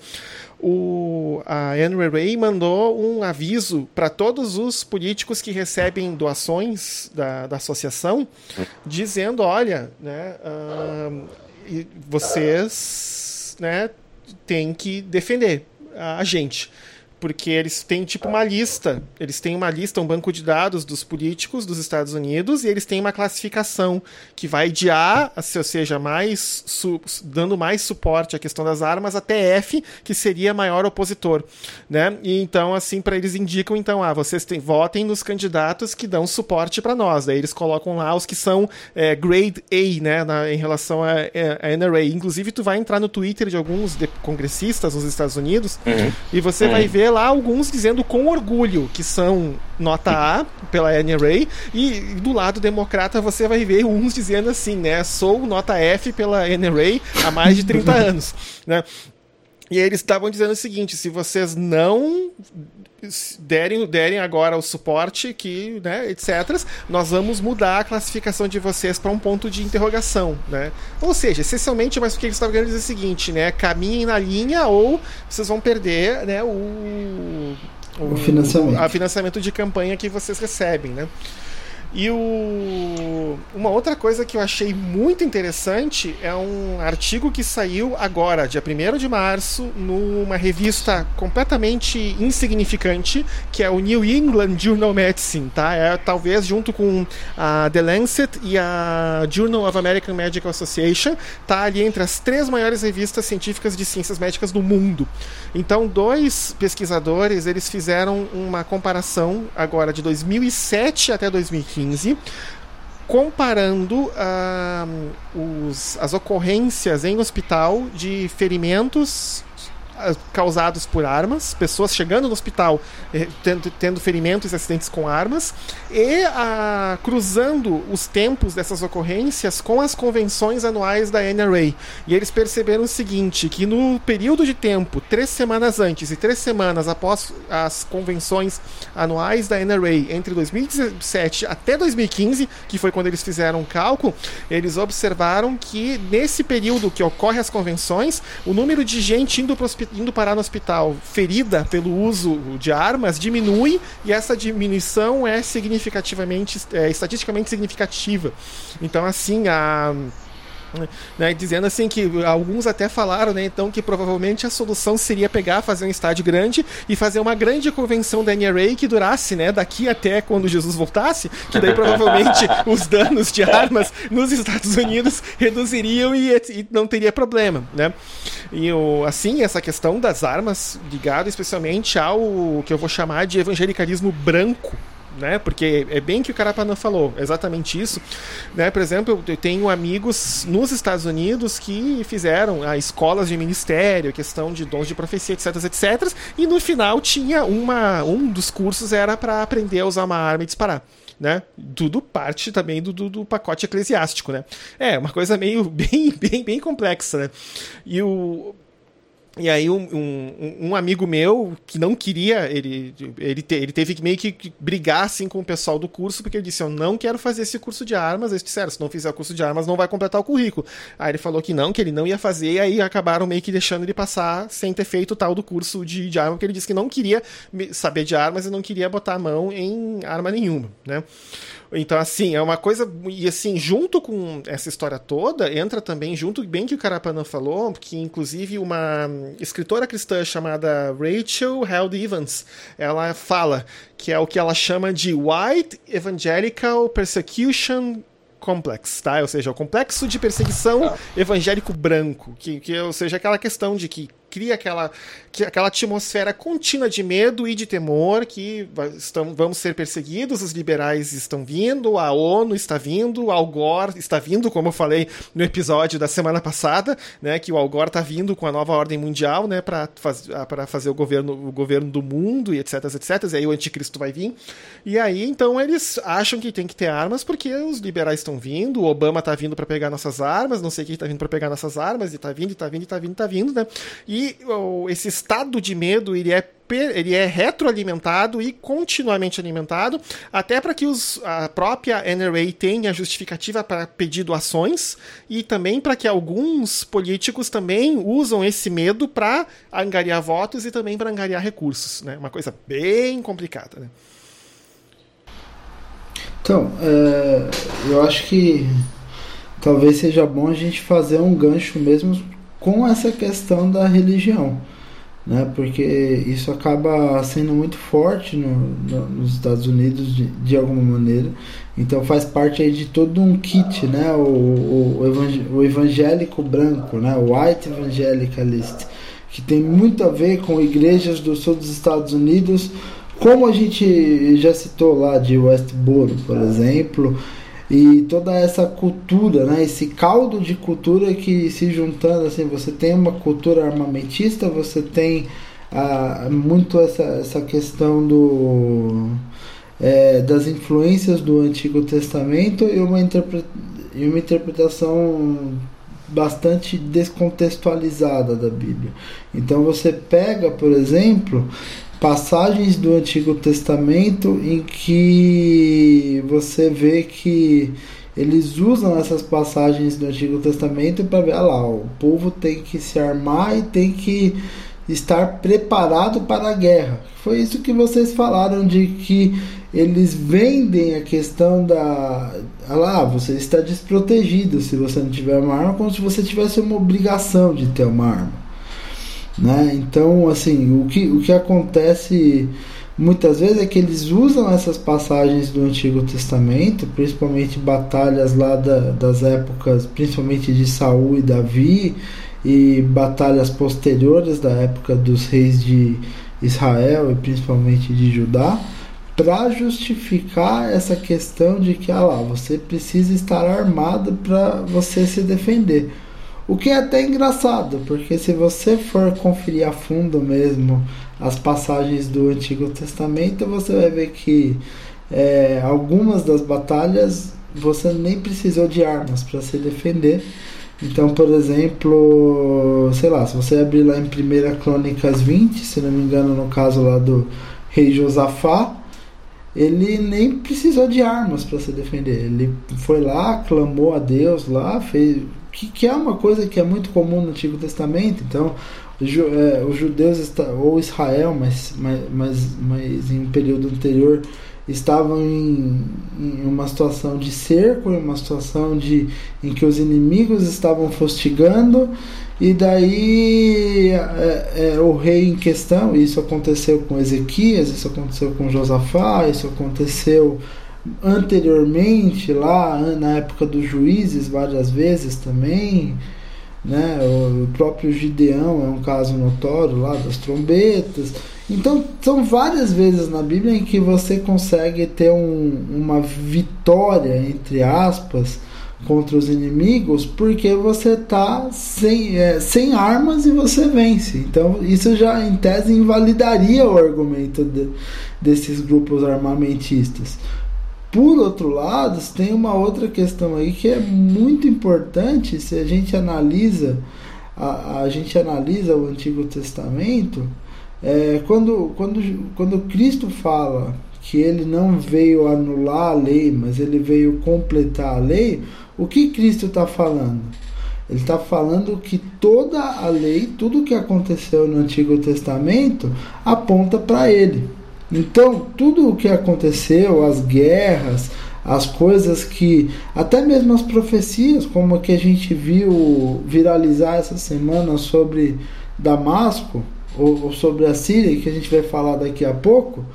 o, a Anne Ray mandou um aviso para todos os políticos que recebem doações da, da associação, dizendo, olha, né, uh, vocês né, têm que defender a gente porque eles têm tipo uma lista, eles têm uma lista, um banco de dados dos políticos dos Estados Unidos e eles têm uma classificação que vai de A, ou seja, mais dando mais suporte à questão das armas, até F, que seria maior opositor, né? E então assim para eles indicam então, ah, vocês tem, votem nos candidatos que dão suporte para nós. Daí eles colocam lá os que são é, grade A, né, na, em relação a, a, NRA. Inclusive tu vai entrar no Twitter de alguns de, congressistas nos Estados Unidos uhum. e você uhum. vai ver lá alguns dizendo com orgulho que são nota A pela NRA e do lado democrata você vai ver uns dizendo assim, né, sou nota F pela NRA há mais de 30 (laughs) anos, né? E eles estavam dizendo o seguinte: se vocês não derem, derem agora o suporte que, né, etc, nós vamos mudar a classificação de vocês para um ponto de interrogação, né? Ou seja, essencialmente, mas o que eles estavam querendo dizer é o seguinte, né? Caminhem na linha ou vocês vão perder, né, o o, o financiamento. A financiamento de campanha que vocês recebem, né? E o... uma outra coisa que eu achei muito interessante é um artigo que saiu agora, dia 1 de março, numa revista completamente insignificante, que é o New England Journal Medicine, tá? É talvez junto com a The Lancet e a Journal of American Medical Association, tá ali entre as três maiores revistas científicas de ciências médicas do mundo. Então, dois pesquisadores, eles fizeram uma comparação agora de 2007 até 2015 2015, comparando uh, os, as ocorrências em hospital de ferimentos causados por armas, pessoas chegando no hospital eh, tendo, tendo ferimentos e acidentes com armas, e a, cruzando os tempos dessas ocorrências com as convenções anuais da NRA. E eles perceberam o seguinte: que no período de tempo, três semanas antes e três semanas após as convenções anuais da NRA, entre 2017 até 2015, que foi quando eles fizeram o cálculo, eles observaram que nesse período que ocorre as convenções, o número de gente indo para o hospital indo parar no hospital ferida pelo uso de armas diminui e essa diminuição é significativamente, é, estatisticamente significativa. Então, assim, a né, dizendo assim que alguns até falaram, né, então que provavelmente a solução seria pegar, fazer um estádio grande e fazer uma grande convenção da NRA que durasse, né, daqui até quando Jesus voltasse, que daí provavelmente (laughs) os danos de armas nos Estados Unidos reduziriam e, e não teria problema, né? E o, assim, essa questão das armas ligada especialmente ao que eu vou chamar de evangelicalismo branco, né? Porque é bem que o Carapanã falou, exatamente isso. Né? Por exemplo, eu tenho amigos nos Estados Unidos que fizeram a escolas de ministério, questão de dons de profecia, etc, etc. E no final tinha uma, um dos cursos era para aprender a usar uma arma e disparar. Né? Tudo parte também do, do, do, pacote eclesiástico, né? É uma coisa meio (laughs) bem, bem, bem complexa, né? E o E aí um, um, um, amigo meu que não queria, ele, ele, te, ele teve que meio que brigar assim com o pessoal do curso, porque ele disse, eu não quero fazer esse curso de armas. Eles disseram, se não fizer o curso de armas, não vai completar o currículo. Aí ele falou que não, que ele não ia fazer, e aí acabaram meio que deixando ele passar sem ter feito tal do curso de, de arma, porque ele disse que não queria saber de armas e não queria botar a mão em arma nenhuma, né? Então, assim, é uma coisa. E assim, junto com essa história toda, entra também, junto bem que o Carapanã falou, que inclusive uma escritora cristã chamada Rachel Held Evans, ela fala que é o que ela chama de White Evangelical Persecution complex, tá? Ou seja, o complexo de perseguição evangélico branco, que, que ou seja, aquela questão de que cria aquela, aquela atmosfera contínua de medo e de temor que estão, vamos ser perseguidos, os liberais estão vindo, a ONU está vindo, Al Gore está vindo, como eu falei no episódio da semana passada, né, que o Al Gore está vindo com a nova ordem mundial, né, para faz, fazer o governo, o governo do mundo e etc, etc, e aí o anticristo vai vir. E aí, então, eles acham que tem que ter armas porque os liberais estão vindo, o Obama está vindo para pegar nossas armas, não sei quem está vindo para pegar nossas armas, e está vindo, e está vindo, e está vindo, está vindo, né? E esse estado de medo ele é ele é retroalimentado e continuamente alimentado, até para que os, a própria NRA tenha justificativa para pedir doações e também para que alguns políticos também usam esse medo para angariar votos e também para angariar recursos. Né? Uma coisa bem complicada. Né? Então, é, eu acho que talvez seja bom a gente fazer um gancho mesmo com essa questão da religião, né? Porque isso acaba sendo muito forte no, no, nos Estados Unidos de, de alguma maneira. Então faz parte aí de todo um kit, né? O, o, o evangélico branco, né? O white evangelicalist, que tem muito a ver com igrejas do sul dos Estados Unidos, como a gente já citou lá de Westboro, por exemplo e toda essa cultura, né, esse caldo de cultura que se juntando assim, você tem uma cultura armamentista, você tem ah, muito essa, essa questão do é, das influências do Antigo Testamento e uma, interpre e uma interpretação bastante descontextualizada da Bíblia. Então você pega, por exemplo, passagens do Antigo Testamento em que você vê que eles usam essas passagens do Antigo Testamento para ver, ah lá, o povo tem que se armar e tem que estar preparado para a guerra. Foi isso que vocês falaram de que eles vendem a questão da. Ah lá, você está desprotegido se você não tiver uma arma, como se você tivesse uma obrigação de ter uma arma. Né? Então, assim, o que, o que acontece muitas vezes é que eles usam essas passagens do Antigo Testamento, principalmente batalhas lá da, das épocas, principalmente de Saul e Davi, e batalhas posteriores da época dos reis de Israel e principalmente de Judá, para justificar essa questão de que ah lá, você precisa estar armado para você se defender. O que é até engraçado, porque se você for conferir a fundo mesmo as passagens do Antigo Testamento, você vai ver que é, algumas das batalhas você nem precisou de armas para se defender. Então, por exemplo, sei lá, se você abrir lá em 1 Crônicas 20, se não me engano, no caso lá do rei Josafá, ele nem precisou de armas para se defender. Ele foi lá, clamou a Deus lá, fez, que, que é uma coisa que é muito comum no Antigo Testamento. Então, é, os judeus, ou Israel, mas, mas, mas, mas em um período anterior, estavam em, em, uma situação de cerco, em uma situação de, em que os inimigos estavam fustigando, e daí é, é, o rei em questão, isso aconteceu com Ezequias, isso aconteceu com Josafá, isso aconteceu anteriormente, lá na época dos juízes, várias vezes também. Né? O próprio Gideão é um caso notório lá das trombetas. Então, são várias vezes na Bíblia em que você consegue ter um, uma vitória, entre aspas, contra os inimigos, porque você está sem, é, sem armas e você vence. Então, isso já, em tese, invalidaria o argumento de, desses grupos armamentistas. Por outro lado, tem uma outra questão aí que é muito importante se a gente analisa a, a gente analisa o Antigo Testamento, é, quando, quando, quando Cristo fala que ele não veio anular a lei, mas ele veio completar a lei, o que Cristo está falando? Ele está falando que toda a lei, tudo que aconteceu no Antigo Testamento, aponta para ele. Então, tudo o que aconteceu, as guerras, as coisas que, até mesmo as profecias, como a que a gente viu viralizar essa semana sobre Damasco, ou, ou sobre a Síria, que a gente vai falar daqui a pouco,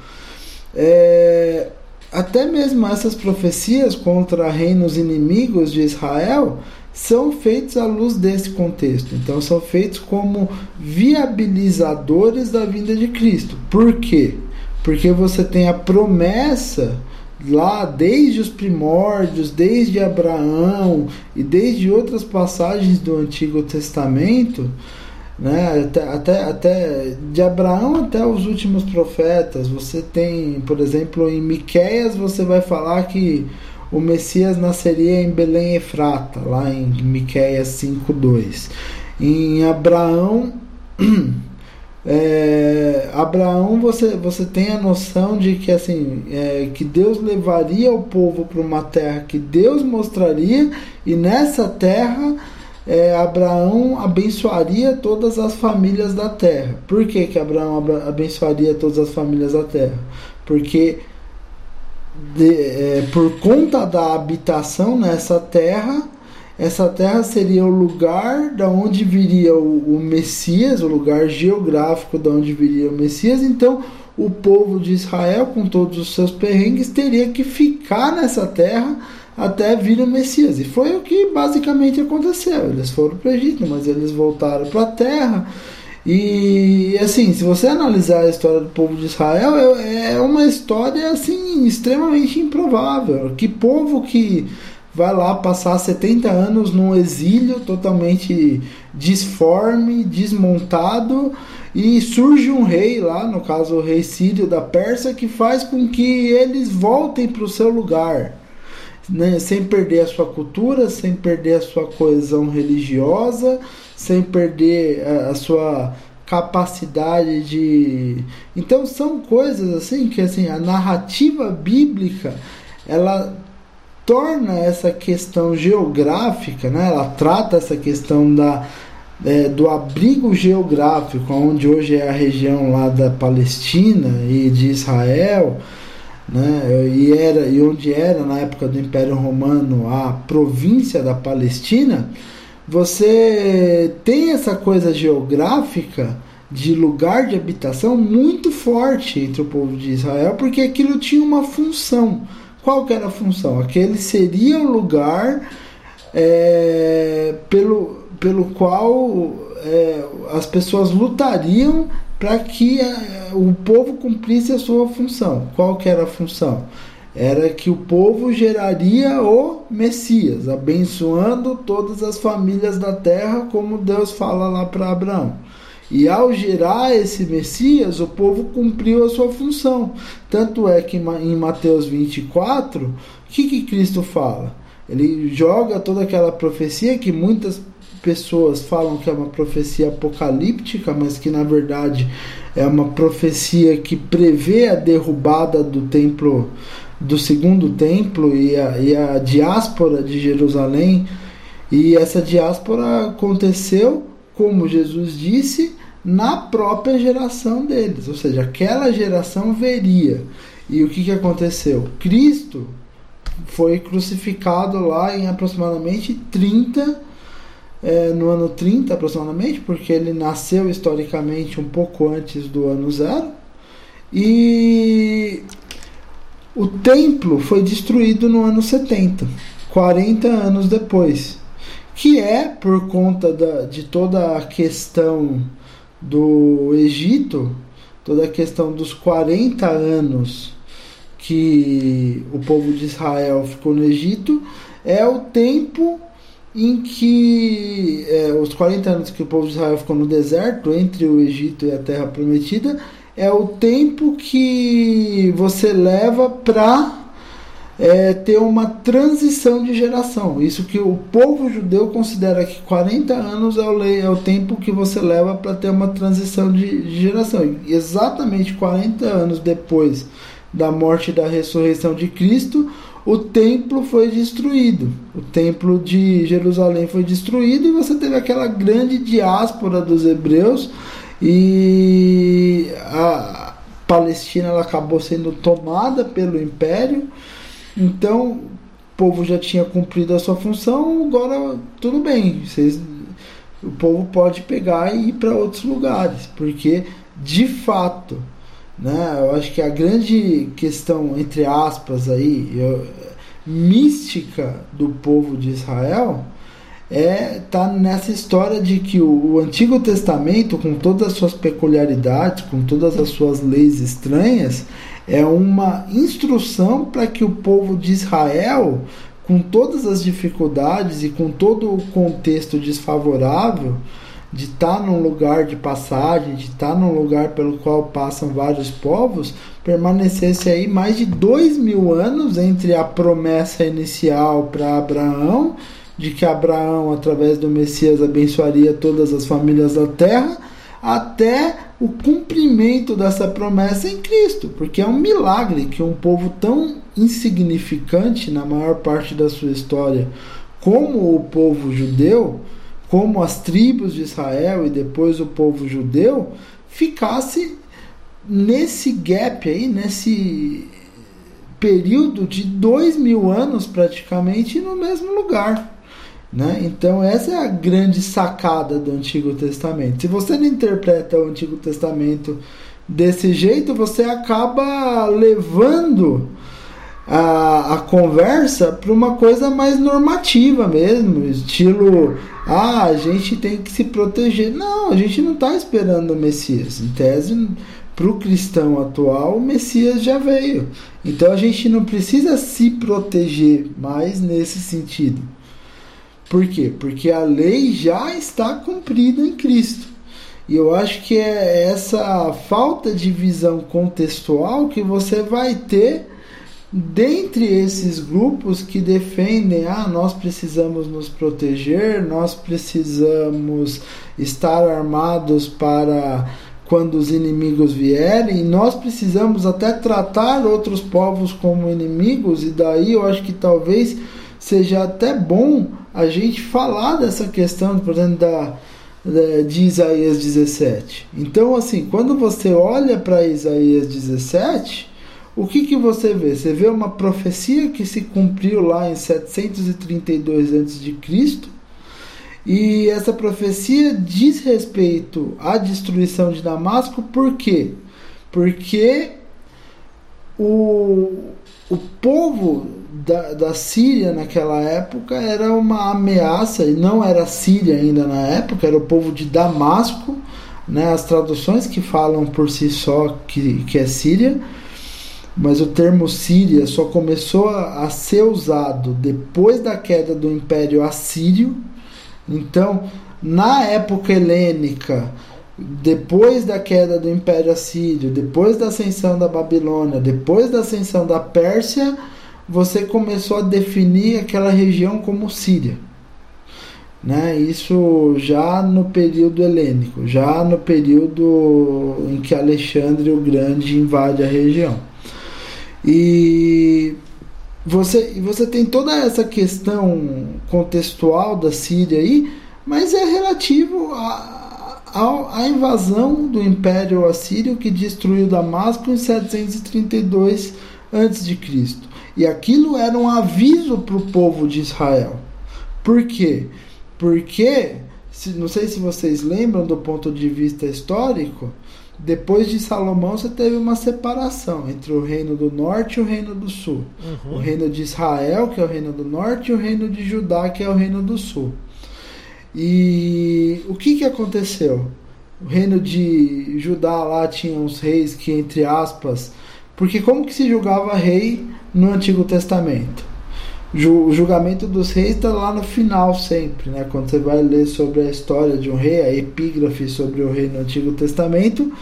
é, até mesmo essas profecias contra reinos inimigos de Israel são feitos à luz desse contexto. Então são feitos como viabilizadores da vinda de Cristo. Por quê? Porque você tem a promessa lá desde os primórdios, desde Abraão e desde outras passagens do Antigo Testamento, né? Até, até, até de Abraão até os últimos profetas. Você tem, por exemplo, em Miqueias você vai falar que o Messias nasceria em Belém Efrata, lá em Miqueias 5:2. Em Abraão (clears throat) é, Abraão você, você tem a noção de que assim é, que Deus levaria o povo para uma terra que Deus mostraria e nessa terra é, Abraão abençoaria todas as famílias da terra. Por que, que Abraão abençoaria todas as famílias da terra? Porque de, é, por conta da habitação nessa terra, essa terra seria o lugar da onde viria o, o Messias, o lugar geográfico da onde viria o Messias. Então, o povo de Israel, com todos os seus perrengues, teria que ficar nessa terra até vir o Messias. E foi o que basicamente aconteceu. Eles foram para o Egito, mas eles voltaram para a terra. E assim, se você analisar a história do povo de Israel, é, é uma história assim extremamente improvável. Que povo que vai lá passar 70 anos num exílio totalmente disforme, desmontado, e surge um rei lá, no caso o rei Sírio da Pérsia, que faz com que eles voltem para o seu lugar né, sem perder a sua cultura, sem perder a sua coesão religiosa, sem perder a, sua capacidade de. Então são coisas assim que assim a narrativa bíblica ela torna essa questão geográfica, né? Ela trata essa questão da é, do abrigo geográfico, onde hoje é a região lá da Palestina e de Israel né? e, era, e onde era na época do Império Romano a província da Palestina, você tem essa coisa geográfica de lugar de habitação muito forte entre o povo de Israel, porque aquilo tinha uma função. Qual que era a função? Aquele seria o lugar é, pelo, pelo qual é, as pessoas lutariam para que a, eh, o povo cumprisse a sua função. Qual que era a função? Era que o povo geraria o Messias, abençoando todas as famílias da terra, como Deus fala lá para Abraão. E ao gerar esse Messias, o povo cumpriu a sua função. Tanto é que em Mateus 24, o que, que Cristo fala? Ele joga toda aquela profecia que muitas pessoas falam que é uma profecia apocalíptica, mas que na verdade é uma profecia que prevê a derrubada do templo, do segundo templo e a, e a diáspora de Jerusalém. E essa diáspora aconteceu, como Jesus disse, na própria geração deles, ou seja, aquela geração veria. E o que, que aconteceu? Cristo foi crucificado lá em aproximadamente 30 é, no ano 30 aproximadamente, porque ele nasceu historicamente um pouco antes do ano zero. E o templo foi destruído no ano 70, 40 anos depois, que é por conta da, de toda a questão do Egito, toda a questão dos 40 anos que o povo de Israel ficou no Egito, é o tempo em que é, os 40 anos que o povo de Israel ficou no deserto, entre o Egito e a Terra Prometida, é o tempo que você leva para é, ter uma transição de geração. Isso que o povo judeu considera que 40 anos é o, é o tempo que você leva para ter uma transição de, de geração. E exatamente 40 anos depois da morte e da ressurreição de Cristo, o templo foi destruído. O templo de Jerusalém foi destruído e você teve aquela grande diáspora dos hebreus e a Palestina ela acabou sendo tomada pelo império então, o povo já tinha cumprido a sua função, agora tudo bem. Vocês, o povo pode pegar e ir para outros lugares, porque de fato, né, eu acho que a grande questão, entre aspas, aí, eu, mística do povo de Israel é tá nessa história de que o, o, Antigo Testamento, com todas as suas peculiaridades, com todas as suas leis estranhas, é uma instrução para que o povo de Israel, com todas as dificuldades e com todo o contexto desfavorável, de estar tá num lugar de passagem, de estar tá num lugar pelo qual passam vários povos, permanecesse aí mais de dois mil anos entre a promessa inicial para Abraão, de que Abraão, através do Messias, abençoaria todas as famílias da terra, até o cumprimento dessa promessa em Cristo, porque é um milagre que um povo tão insignificante na maior parte da sua história, como o povo judeu, como as tribos de Israel e depois o povo judeu, ficasse nesse gap aí, nesse período de dois mil anos praticamente no mesmo lugar. Né? Então, essa é a grande sacada do Antigo Testamento. Se você não interpreta o Antigo Testamento desse jeito, você acaba levando a, a conversa para uma coisa mais normativa mesmo, estilo ah, a gente tem que se proteger. Não, a gente não está esperando o Messias. Em tese, para o cristão atual, o Messias já veio. Então a gente não precisa se proteger mais nesse sentido. Por quê? Porque a lei já está cumprida em Cristo. E eu acho que é essa falta de visão contextual que você vai ter dentre esses grupos que defendem, ah, nós precisamos nos proteger, nós precisamos estar armados para quando os inimigos vierem, nós precisamos até tratar outros povos como inimigos, e daí eu acho que talvez seja até bom a gente falar dessa questão, por exemplo, da, de Isaías 17. Então, assim, quando você olha para Isaías 17, o que, que você vê? Você vê uma profecia que se cumpriu lá em 732 a.C. E essa profecia diz respeito à destruição de Damasco, por quê? Porque o, o povo da, da Síria naquela época era uma ameaça, e não era Síria ainda na época, era o povo de Damasco, né, as traduções que falam por si só que, que é Síria, mas o termo Síria só começou a, a ser usado depois da queda do Império Assírio. Então, na época helênica, depois da queda do Império Assírio, depois da ascensão da Babilônia, depois da ascensão da Pérsia, você começou a definir aquela região como Síria. Né? Isso já no período helênico, já no período em que Alexandre o Grande invade a região. E você, você tem toda essa questão contextual da Síria aí, mas é relativo à, à invasão do Império Assírio que destruiu Damasco em 732 a.C. E aquilo era um aviso para o povo de Israel. Por quê? Porque, se, não sei se vocês lembram do ponto de vista histórico, depois de Salomão você teve uma separação entre o reino do norte e o reino do sul. Uhum. O reino de Israel, que é o reino do norte, e o reino de Judá, que é o reino do sul. E o que, que aconteceu? O reino de Judá lá tinha uns reis que, entre aspas, porque como que se julgava rei no Antigo Testamento? O julgamento dos reis está lá no final sempre, né? Quando você vai ler sobre a história de um rei, a epígrafe sobre o rei no Antigo Testamento,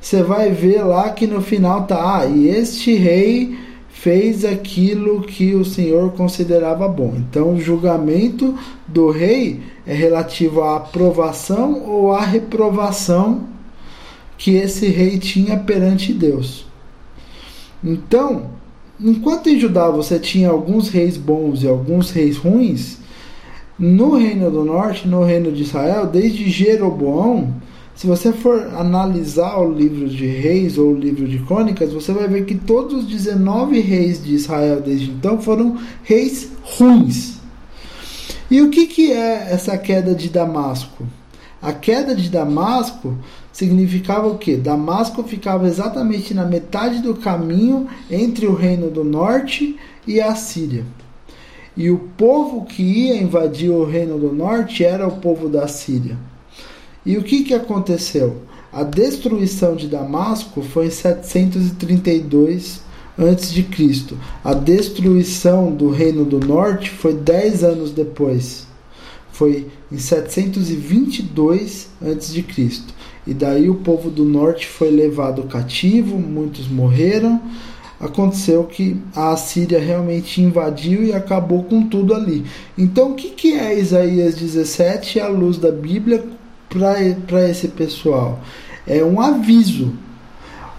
você vai ver lá que no final tá, ah, e este rei fez aquilo que o Senhor considerava bom. Então, o julgamento do rei é relativo à aprovação ou à reprovação que esse rei tinha perante Deus. Então, enquanto em Judá você tinha alguns reis bons e alguns reis ruins, no reino do norte, no reino de Israel, desde Jeroboão, se você for analisar o livro de reis ou o livro de crônicas, você vai ver que todos os 19 reis de Israel desde então foram reis ruins. E o que, que é essa queda de Damasco? A queda de Damasco significava o que? Damasco ficava exatamente na metade do caminho entre o reino do norte e a Síria. E o povo que ia invadir o reino do norte era o povo da Síria. E o que, que aconteceu? A destruição de Damasco foi em 732 a.C. A destruição do reino do norte foi 10 anos depois. Foi em 722 a.C. E daí o povo do norte foi levado cativo, muitos morreram. Aconteceu que a Assíria realmente invadiu e acabou com tudo ali. Então, o que, que é Isaías 17 à luz da Bíblia para esse pessoal? É um aviso.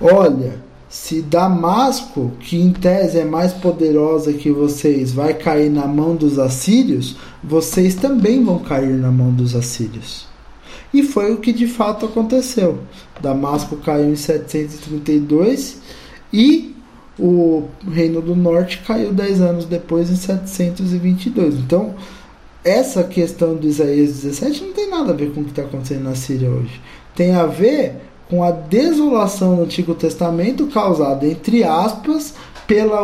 Olha, se Damasco, que em tese é mais poderosa que vocês, vai cair na mão dos assírios, vocês também vão cair na mão dos assírios. E foi o que de fato aconteceu. Damasco caiu em 732 e o Reino do Norte caiu 10 anos depois, em 722. Então, essa questão do Isaías 17 não tem nada a ver com o que está acontecendo na Síria hoje. Tem a ver com a desolação do Antigo Testamento causada, entre aspas, pela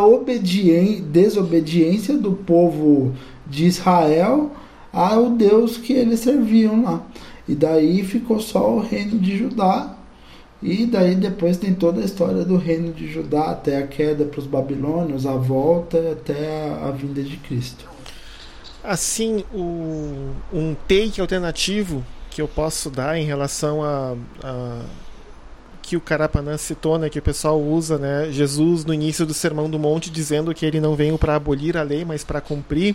desobediência do povo de Israel ao Deus que eles serviam lá. E daí ficou só o reino de Judá. E daí depois tem toda a história do reino de Judá até a queda para os babilônios, a volta até a, a, vinda de Cristo. Assim, o, um take alternativo que eu posso dar em relação a, a que o Carapanã citou, né, que o pessoal usa, né, Jesus no início do Sermão do Monte dizendo que ele não veio para abolir a lei, mas para cumprir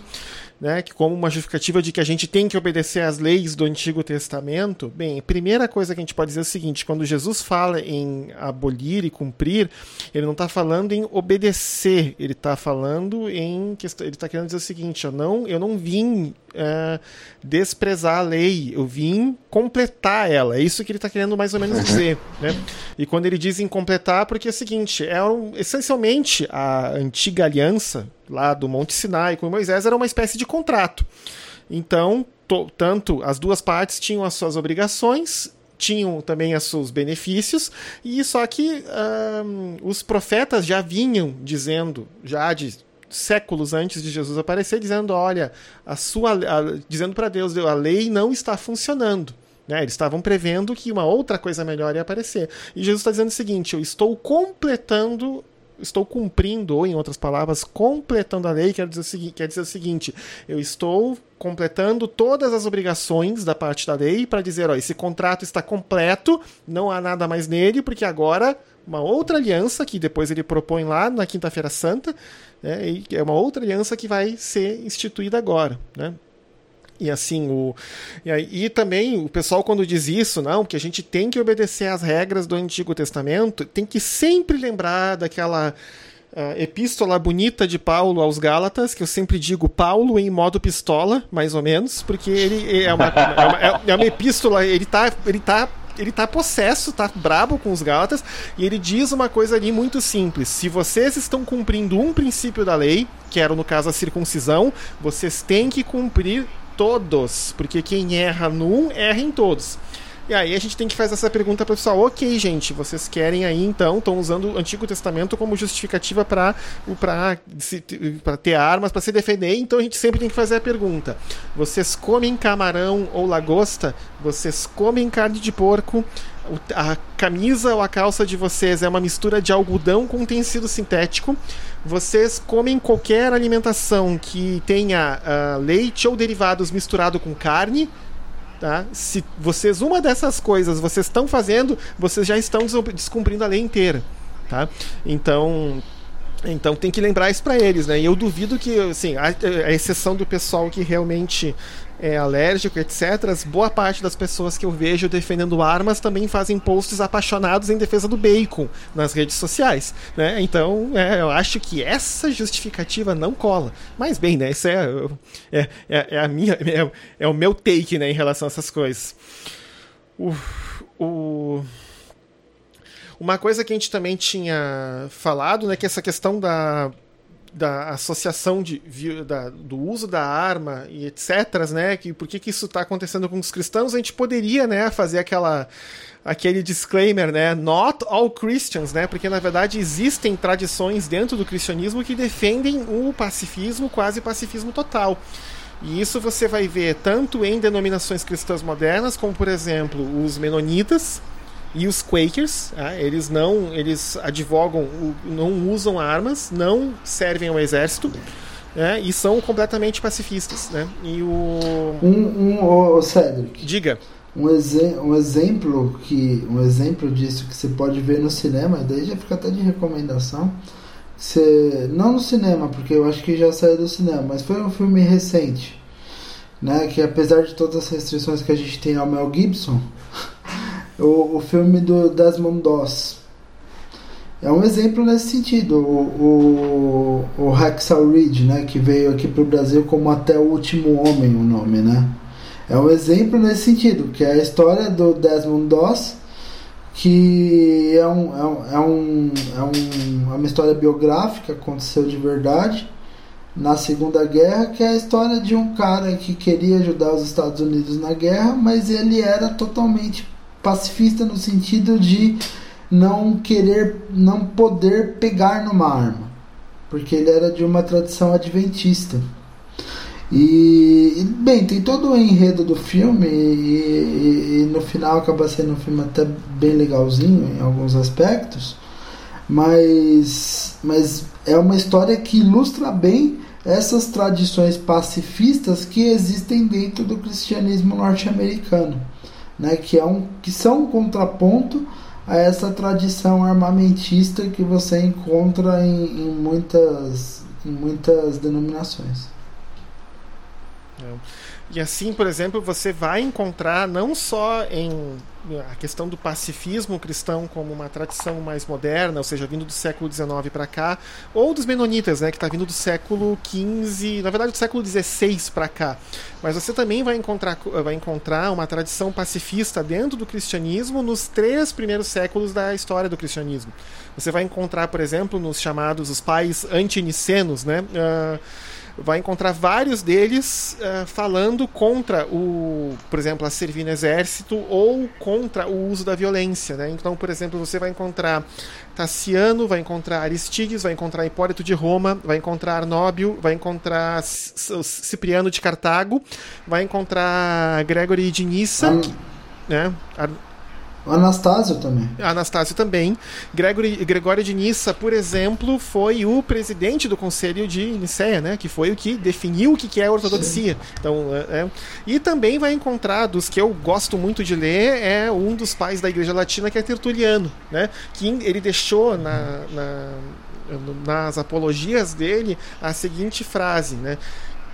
né, que como uma justificativa de que a gente tem que obedecer às leis do Antigo Testamento, bem, a primeira coisa que a gente pode dizer é o seguinte: quando Jesus fala em abolir e cumprir, ele não está falando em obedecer, ele está falando em ele está querendo dizer o seguinte: eu não, eu não vim é, desprezar a lei, eu vim completar ela. É isso que ele está querendo mais ou menos dizer. Né? E quando ele diz em completar, porque é o seguinte: é um, essencialmente a antiga aliança lá do Monte Sinai com Moisés era uma espécie de contrato. Então, to, tanto as duas partes tinham as suas obrigações tinham também os seus benefícios, e só que um, os profetas já vinham dizendo, já de séculos antes de Jesus aparecer, dizendo: olha, a sua, a, dizendo para Deus, a lei não está funcionando. Né? Eles estavam prevendo que uma outra coisa melhor ia aparecer. E Jesus está dizendo o seguinte: eu estou completando estou cumprindo, ou em outras palavras, completando a lei, quer dizer, quer dizer o seguinte: eu estou completando todas as obrigações da parte da lei para dizer, ó, esse contrato está completo, não há nada mais nele, porque agora uma outra aliança que depois ele propõe lá na Quinta-feira Santa, né, é uma outra aliança que vai ser instituída agora, né? E assim, o. E, aí, e, também o pessoal, quando diz isso, não, que a gente tem que obedecer às regras do Antigo Testamento, tem que sempre lembrar daquela uh, epístola bonita de Paulo aos Gálatas, que eu sempre digo Paulo em modo pistola, mais ou menos, porque ele é uma, é uma, é uma epístola, ele tá, ele tá ele tá possesso, tá brabo com os Gálatas, e ele diz uma coisa ali muito simples: se vocês estão cumprindo um princípio da lei, que era no caso a circuncisão, vocês têm que cumprir todos, porque quem erra num, erra em todos. E aí a gente tem que fazer essa pergunta para o pessoal, ok, gente, vocês querem aí então, estão usando o Antigo Testamento como justificativa para ter armas, para se defender, então a gente sempre tem que fazer a pergunta: vocês comem camarão ou lagosta? Vocês comem carne de porco? A camisa ou a calça de vocês é uma mistura de algodão com tecido sintético? Vocês comem qualquer alimentação que tenha uh, leite ou derivados misturado com carne? Tá? Se vocês, uma dessas coisas, vocês estão fazendo, vocês já estão descumprindo a lei inteira. Tá? Então, Então tem que lembrar isso para eles, né? E eu duvido que, assim, a, a exceção do pessoal que realmente é alérgico, etc., boa parte das pessoas que eu vejo defendendo armas também fazem posts apaixonados em defesa do bacon nas redes sociais. Né? Então, é, eu acho que essa justificativa não cola. Mas bem, né? Isso é, é, é, é a minha, é, é, o meu take né, em relação a essas coisas. O. Uma coisa que a gente também tinha falado, né, que essa questão da da associação de, da, do uso da arma e etc, né, que por que, que isso está acontecendo com os cristãos, a gente poderia, né, fazer aquela aquele disclaimer, né, not all Christians, né, porque na verdade existem tradições dentro do cristianismo que defendem o pacifismo, quase pacifismo total. E isso você vai ver tanto em denominações cristãs modernas, como por exemplo os menonitas, e os Quakers, tá? eles não, eles advogam, não usam armas, não servem ao exército, né? E são completamente pacifistas, né? E o um, um oh, Cedric. Diga. Um, exe um exemplo que um exemplo disso que você pode ver no cinema, daí já fica até de recomendação. Você, não no cinema, porque eu acho que já saiu do cinema, mas foi um filme recente, né? Que apesar de todas as restrições que a gente tem ao Mel Gibson, (laughs) o, o filme do Desmond Doss. É um exemplo nesse sentido. O, o, o Hacksaw Ridge, né, que veio aqui para o Brasil como Até o Último Homem, o nome, né? É um exemplo nesse sentido, que é a história do Desmond Doss, que é, um, é, um, é, um, é, um, é uma história biográfica, aconteceu de verdade na Segunda Guerra, que é a história de um cara que queria ajudar os Estados Unidos na guerra, mas ele era totalmente pacifista no sentido de não querer, não poder pegar numa arma, porque ele era de uma tradição adventista. E, bem, tem todo o enredo do filme, e, e, e, no final acaba sendo um filme até bem legalzinho em alguns aspectos, mas, mas é uma história que ilustra bem essas tradições pacifistas que existem dentro do cristianismo norte-americano né, que, é um, que são um contraponto a essa tradição armamentista que você encontra em, em muitas, em muitas denominações. É. E assim, por exemplo, você vai encontrar não só em a questão do pacifismo cristão como uma tradição mais moderna, ou seja, vindo do século XIX para cá, ou dos menonitas, né, que está vindo do século XV, na verdade do século XVI para cá. Mas você também vai encontrar, vai encontrar uma tradição pacifista dentro do cristianismo nos três primeiros séculos da história do cristianismo. Você vai encontrar, por exemplo, nos chamados os pais antinicenos, né? Uh, vai encontrar vários deles uh, falando contra o, por exemplo, a servir no exército ou contra o uso da violência, né? Então, por exemplo, você vai encontrar Tassiano, vai encontrar Aristides, vai encontrar Hipólito de Roma, vai encontrar Arnóbio, vai encontrar Cipriano de Cartago, vai encontrar Gregory de Nissa, hum. né? Anastácio também. Anastácio também. Gregory, Gregório de Nissa, por exemplo, foi o presidente do Conselho de Nicéia, né? Que foi o que definiu o que é a ortodoxia. Sim. Então, é, é, e também vai encontrar, dos que eu gosto muito de ler, é um dos pais da Igreja Latina, que é Tertuliano, né? Que ele deixou na, na nas apologias dele a seguinte frase, né?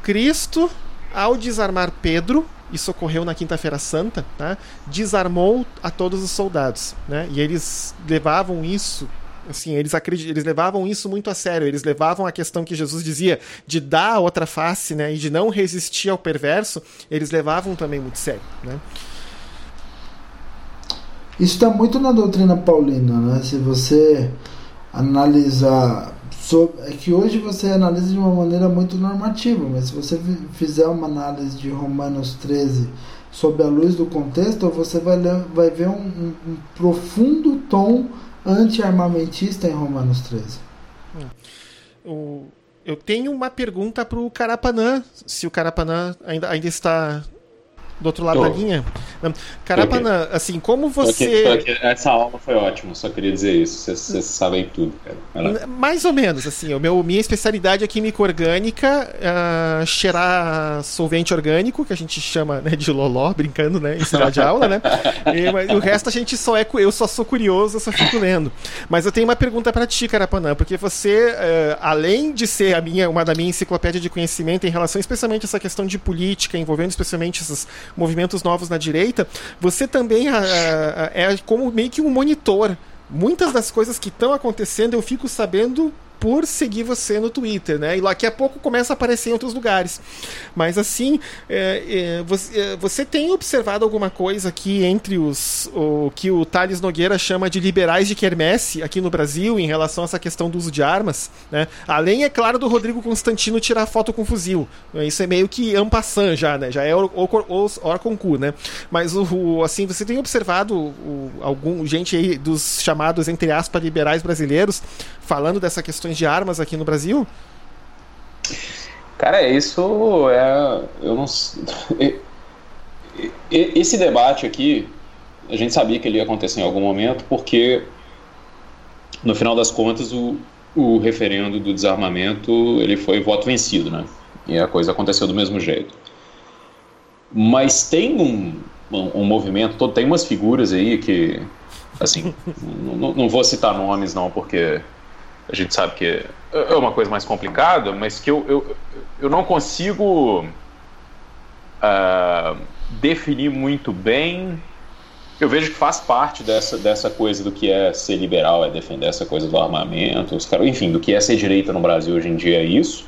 Cristo, ao desarmar Pedro, isso ocorreu na Quinta-feira Santa, tá? desarmou a todos os soldados. Né? E eles levavam isso assim, eles, acredit... eles levavam isso muito a sério, eles levavam a questão que Jesus dizia de dar a outra face, né, e de não resistir ao perverso, eles levavam também muito sério, né? Isso está muito na doutrina paulina, né? Se você analisar é que hoje você analisa de uma maneira muito normativa, mas se você fizer uma análise de Romanos 13 sob a luz do contexto, você vai, vai ver um, um, um profundo tom anti-armamentista em Romanos 13. Hum. O, eu tenho uma pergunta para o Carapanã, se o Carapanã ainda, ainda está do outro lado Tô. da linha. Carapanã, assim, como você. Tô aqui, tô aqui. Essa aula foi ótima, só queria dizer isso. Vocês, vocês sabem tudo, cara. Mais ou menos, assim. O meu, minha especialidade é química orgânica, uh, cheirar solvente orgânico, que a gente chama né, de loló, brincando, né? Em sala de aula, né? (laughs) E, mas, o resto a gente só é. Eu só sou curioso, eu só fico lendo. Mas eu tenho uma pergunta para ti, Carapanã, porque você, uh, além de ser a minha, uma da minha enciclopédia de conhecimento em relação especialmente a essa questão de política, envolvendo especialmente esses movimentos novos na direita, você também uh, é como meio que um monitor. Muitas das coisas que estão acontecendo eu fico sabendo por seguir você no Twitter, né? E daqui a pouco começa a aparecer em outros lugares. Mas assim, é, é, você, é, você, tem observado alguma coisa aqui entre os o que o Thales Nogueira chama de liberais de quermesse aqui no Brasil em relação a essa questão do uso de armas, né? Além, é claro, do Rodrigo Constantino tirar foto com fuzil. Isso é meio que ampassant já, né? Já é o, o, o concurso, né? Mas o, o, assim, você tem observado o, algum gente aí dos chamados entre aspas liberais brasileiros falando dessas de armas aqui no Brasil? Cara, isso é. Eu não. (laughs) Esse debate aqui, a gente sabia que ele ia acontecer em algum momento, porque no final das contas o, o referendo do desarmamento ele foi voto vencido, né? E a coisa aconteceu do mesmo jeito. Mas tem um, um, um movimento, tem umas figuras aí que, assim, (laughs) não vou citar nomes não, porque a gente sabe que é uma coisa mais complicada, mas que eu, eu, eu não consigo uh, definir muito bem. Eu vejo que faz parte dessa, dessa coisa do que é ser liberal, é defender essa coisa do armamento, os caras, enfim, do que é ser direita no Brasil hoje em dia é isso.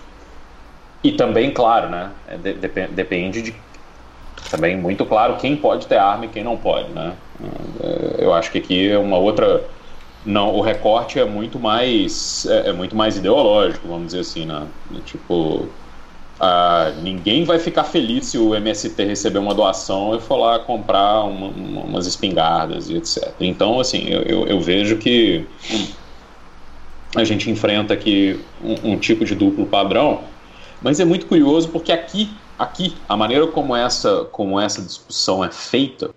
E também, claro, né, é de, depende de também muito claro quem pode ter arma e quem não pode, né. É, eu acho que aqui é uma outra não, o recorte é muito mais é, é muito mais ideológico, vamos dizer assim, né? Tipo, ah, ninguém vai ficar feliz se o MST receber uma doação e for lá comprar uma, uma, umas espingardas e etc. Então, assim, eu, eu, eu, vejo que a gente enfrenta aqui um, um tipo de duplo padrão, mas é muito curioso porque aqui, aqui, a maneira como essa, como essa discussão é feita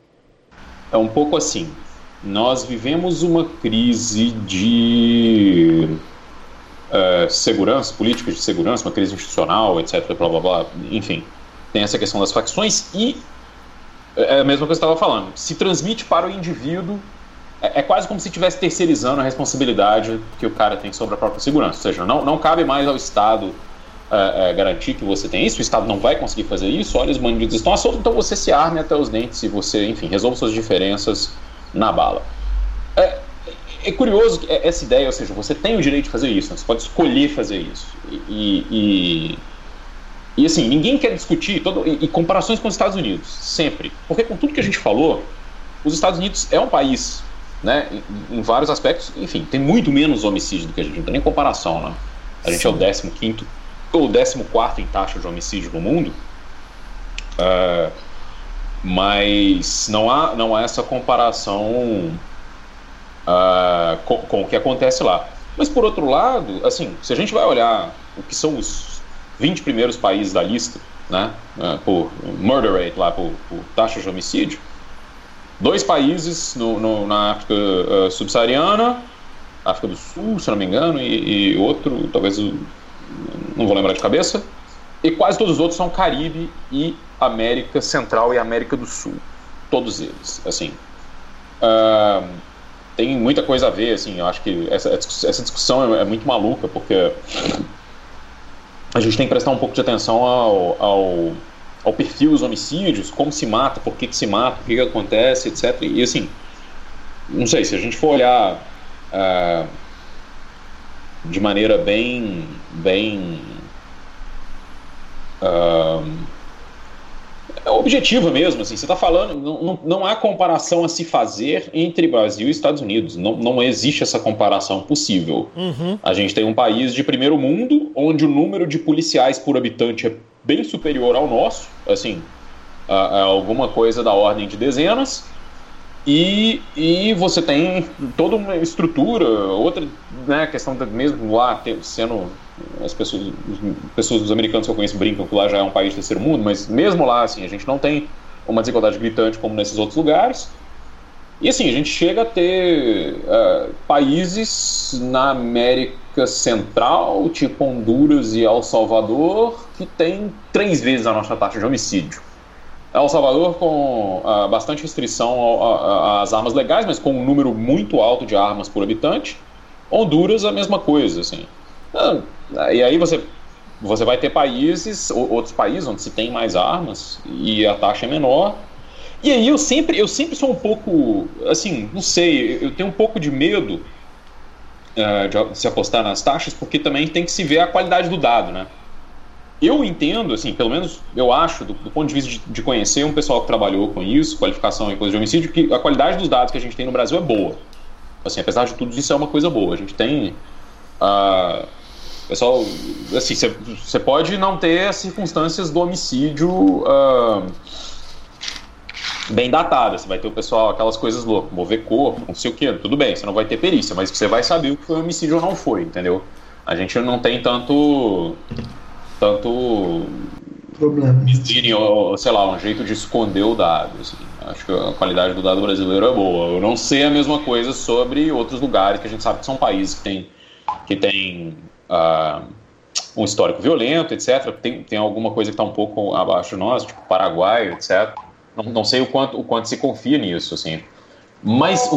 é um pouco assim nós vivemos uma crise de uh, segurança, política de segurança, uma crise institucional, etc. Blá, blá, blá. Enfim, tem essa questão das facções e é a mesma coisa que eu estava falando. Se transmite para o indivíduo, é, é, quase como se estivesse terceirizando a responsabilidade que o cara tem sobre a própria segurança. Ou seja, não, não cabe mais ao Estado uh, uh, garantir que você tem isso, o Estado não vai conseguir fazer isso, olha, os bandidos estão à então você se arme até os dentes e você, enfim, resolva suas diferenças na bala. É, é curioso essa ideia, ou seja, você tem o direito de fazer isso, né? você pode escolher fazer isso. E, e, e assim, ninguém quer discutir, todo, e, e, comparações com os Estados Unidos, sempre. Porque com tudo que a gente falou, os Estados Unidos é um país, né, em, em vários aspectos, enfim, tem muito menos homicídio do que a gente, não tem nem comparação, né? A gente Sim. é o 15 ou 14 em taxa de homicídio no mundo. Mas não há, não há essa comparação uh, com, com, o que acontece lá. Mas por outro lado, assim, se a gente vai olhar o que são os 20 primeiros países da lista, né, uh, por murder rate, lá, por, por, taxa de homicídio, dois países no, no, na África uh, subsaariana, África do Sul, se não me engano, e, e outro, talvez, não vou lembrar de cabeça, e quase todos os outros são Caribe e América Central e América do Sul. Todos eles, assim. Uh, tem muita coisa a ver, assim, eu acho que essa, essa discussão é, é, muito maluca, porque a gente tem que prestar um pouco de atenção ao, ao, ao perfil dos homicídios, como se mata, por que, que se mata, o que, que acontece, etc. E assim, não sei, se a gente for olhar uh, de maneira bem, bem é objetiva mesmo, assim, você está falando, não, não, não, há comparação a se fazer entre Brasil e Estados Unidos, não, não existe essa comparação possível. Uhum. A gente tem um país de primeiro mundo, onde o número de policiais por habitante é bem superior ao nosso, assim, a, a alguma coisa da ordem de dezenas, e, e você tem toda uma estrutura, outra né, questão mesmo lá sendo as pessoas, as pessoas dos americanos que eu conheço brincam que lá já é um país de terceiro mundo, mas mesmo lá, assim, a gente não tem uma desigualdade gritante como nesses outros lugares. E assim, a gente chega a ter uh, países na América Central, tipo Honduras e El Salvador, que tem três vezes a nossa taxa de homicídio. El Salvador com uh, bastante restrição às armas legais, mas com um número muito alto de armas por habitante. Honduras, a mesma coisa, assim. Uh, e aí você, você vai ter países, outros países onde se tem mais armas e a taxa é menor, e aí eu sempre, eu sempre sou um pouco, assim, não sei, eu tenho um pouco de medo uh, de se apostar nas taxas, porque também tem que se ver a qualidade do dado, né? Eu entendo, assim, pelo menos eu acho, do, do ponto de vista de, de, conhecer um pessoal que trabalhou com isso, qualificação em coisa de homicídio, que a qualidade dos dados que a gente tem no Brasil é boa. Assim, apesar de tudo isso, é uma coisa boa. A gente tem. Uh, pessoal, assim, você pode não ter as circunstâncias do homicídio. Uh, bem datada. Você vai ter o pessoal, aquelas coisas loucas, mover corpo, não sei o que, tudo bem, você não vai ter perícia, mas você vai saber o que foi homicídio ou não foi, entendeu? A gente não tem tanto. tanto. problema. Ou, sei lá, um jeito de esconder o dado. Assim. Acho que a qualidade do dado brasileiro é boa. Eu não sei a mesma coisa sobre outros lugares que a gente sabe que são países que têm. Que tem, uh, um histórico violento, etc. Tem, tem alguma coisa que está um pouco abaixo de nós, tipo Paraguai, etc. Não, não sei o quanto, o quanto se confia nisso, assim. Mas o,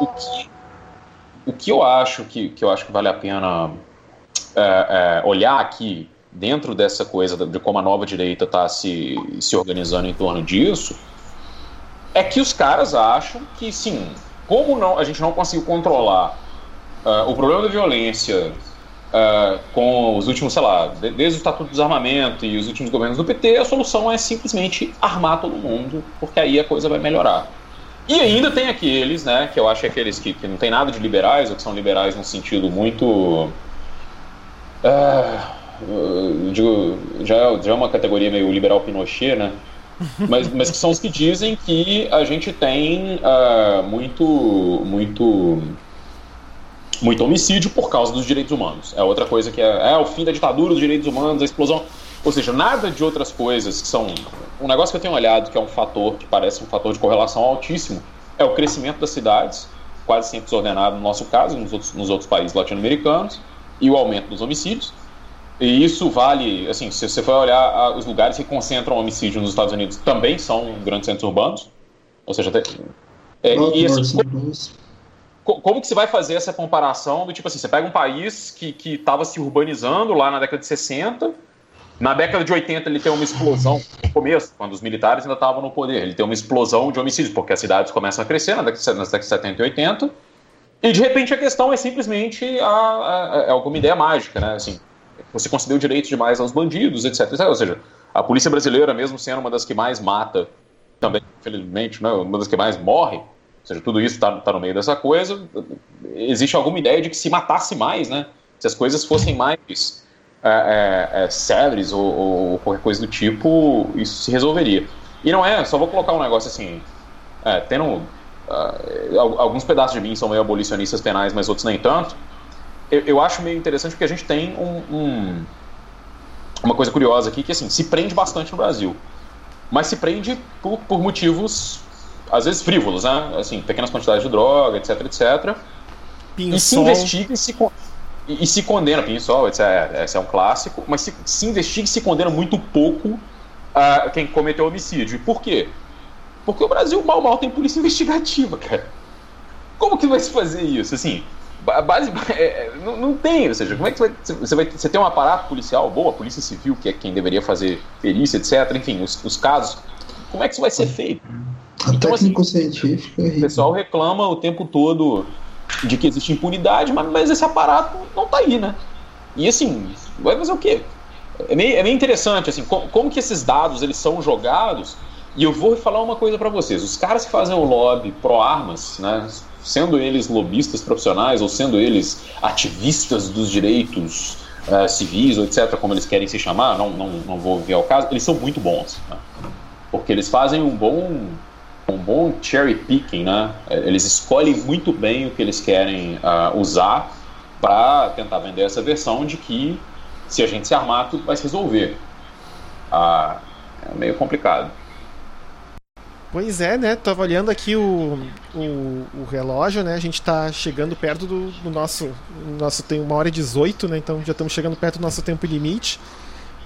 o, que, o que eu acho que, que eu acho que vale a pena é, é, olhar aqui dentro dessa coisa de como a nova direita está se, se organizando em torno disso é que os caras acham que sim, como não, a gente não conseguiu controlar uh, o problema da violência uh, com os últimos, sei lá, desde o Estatuto do Desarmamento e os últimos governos do PT, a solução é simplesmente armar todo mundo, porque aí a coisa vai melhorar. E ainda tem aqueles, né, que eu acho que aqueles que, que não tem nada de liberais, ou que são liberais num sentido muito. Uh, digo, já, já é uma categoria meio liberal Pinochet, né? Mas, mas que são os que dizem que a gente tem uh, muito, muito muito homicídio por causa dos direitos humanos. É outra coisa que é, é o fim da ditadura dos direitos humanos, a explosão. Ou seja, nada de outras coisas que são. Um negócio que eu tenho olhado que é um fator que parece um fator de correlação altíssimo é o crescimento das cidades, quase sempre desordenado no nosso caso, nos outros, nos outros países latino-americanos, e o aumento dos homicídios. E isso vale, assim, se você for olhar os lugares que concentram homicídio nos Estados Unidos também são grandes centros urbanos. Ou seja, tem, é, e assim, como que você vai fazer essa comparação do tipo assim, você pega um país que estava se urbanizando lá na década de 60, na década de 80 ele tem uma explosão, no começo, quando os militares ainda estavam no poder, ele tem uma explosão de homicídios, porque as cidades começam a crescer nas décadas, de 70 e 80, e de repente a questão é simplesmente a, a, a, é alguma ideia mágica, né? Assim, você concedeu direitos demais aos bandidos, etc, etc. Ou seja, a polícia brasileira, mesmo sendo uma das que mais mata, também, infelizmente, né, uma das que mais morre, ou seja, tudo isso está tá no meio dessa coisa. Existe alguma ideia de que se matasse mais, né? Se as coisas fossem mais é, é, é, céleres ou, ou, qualquer coisa do tipo, isso se resolveria. E não é, só vou colocar um negócio assim, é, tendo uh, alguns pedaços de mim são meio abolicionistas penais, mas outros nem tanto. Eu, eu acho meio interessante porque a gente tem um, um, uma coisa curiosa aqui que assim se prende bastante no Brasil, mas se prende por, por motivos às vezes frívolos, né? Assim, pequenas quantidades de droga, etc, etc. E se investiga e se, e, e se condena, pinhol, etc. É, esse é um clássico, mas se, se investiga e se condena muito pouco uh, quem cometeu homicídio. E por quê? Porque o Brasil mal mal tem polícia investigativa, cara. Como que vai se fazer isso? Assim, base, é, é, não, não, tem, ou seja, como é que você vai, você vai você tem um aparato policial bom, a polícia civil, que é quem deveria fazer perícia, etc. Enfim, os, os casos, como é que isso vai ser feito? A então, técnico-científica. Assim, o pessoal reclama o tempo todo de que existe impunidade, mas, mas esse aparato não tá aí, né? E assim, vai fazer o quê? É meio, é meio interessante, assim, como, como, que esses dados eles são jogados. E eu vou falar uma coisa para vocês: os caras que fazem o lobby pró-armas, né, sendo eles lobistas profissionais ou sendo eles ativistas dos direitos uh, civis ou etc., como eles querem se chamar, não, não, não vou ver ao caso, eles são muito bons. Né? Porque eles fazem um bom um bom cherry picking, né? Eles escolhem muito bem o que eles querem uh, usar para tentar vender essa versão de que se a gente se armar tudo vai se resolver. Uh, é meio complicado. Pois é, né? Tava olhando aqui o, o, o relógio, né? A gente tá chegando perto do, do nosso. Nosso tem uma hora e 18, né? Então já estamos chegando perto do nosso tempo limite.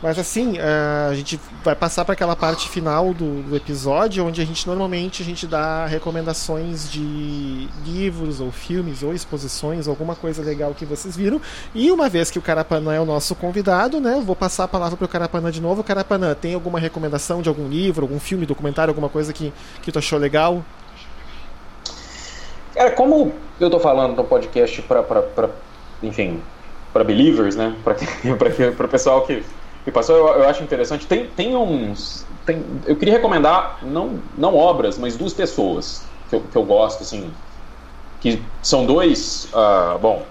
Mas assim, a gente vai passar para aquela parte final do, do, episódio, onde a gente normalmente a gente dá recomendações de livros ou filmes ou exposições, alguma coisa legal que vocês viram. E uma vez que o Carapanã é o nosso convidado, né, vou passar a palavra para o Carapanã de novo. Carapanã, tem alguma recomendação de algum livro, algum filme, documentário, alguma coisa que, que tu achou legal? Cara, como eu tô falando no podcast para, enfim, para believers, né, para (laughs) o pessoal que que passou, eu, eu, acho interessante. Tem, tem uns. Tem, eu queria recomendar, não, não obras, mas duas pessoas que eu, que eu gosto, assim. Que são dois, uh, bom,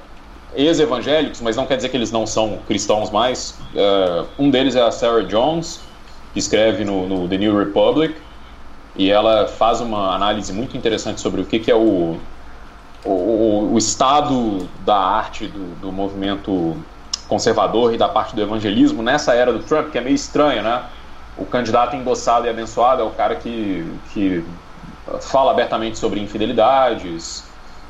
ex-evangélicos, mas não quer dizer que eles não são cristãos mais. Uh, um deles é a Sarah Jones, que escreve no, no, The New Republic, e ela faz uma análise muito interessante sobre o que, que é o, o, o estado da arte do, do movimento conservador e da parte do evangelismo nessa era do Trump, que é meio estranho, né? O candidato endossado e abençoado é o cara que, que fala abertamente sobre infidelidades,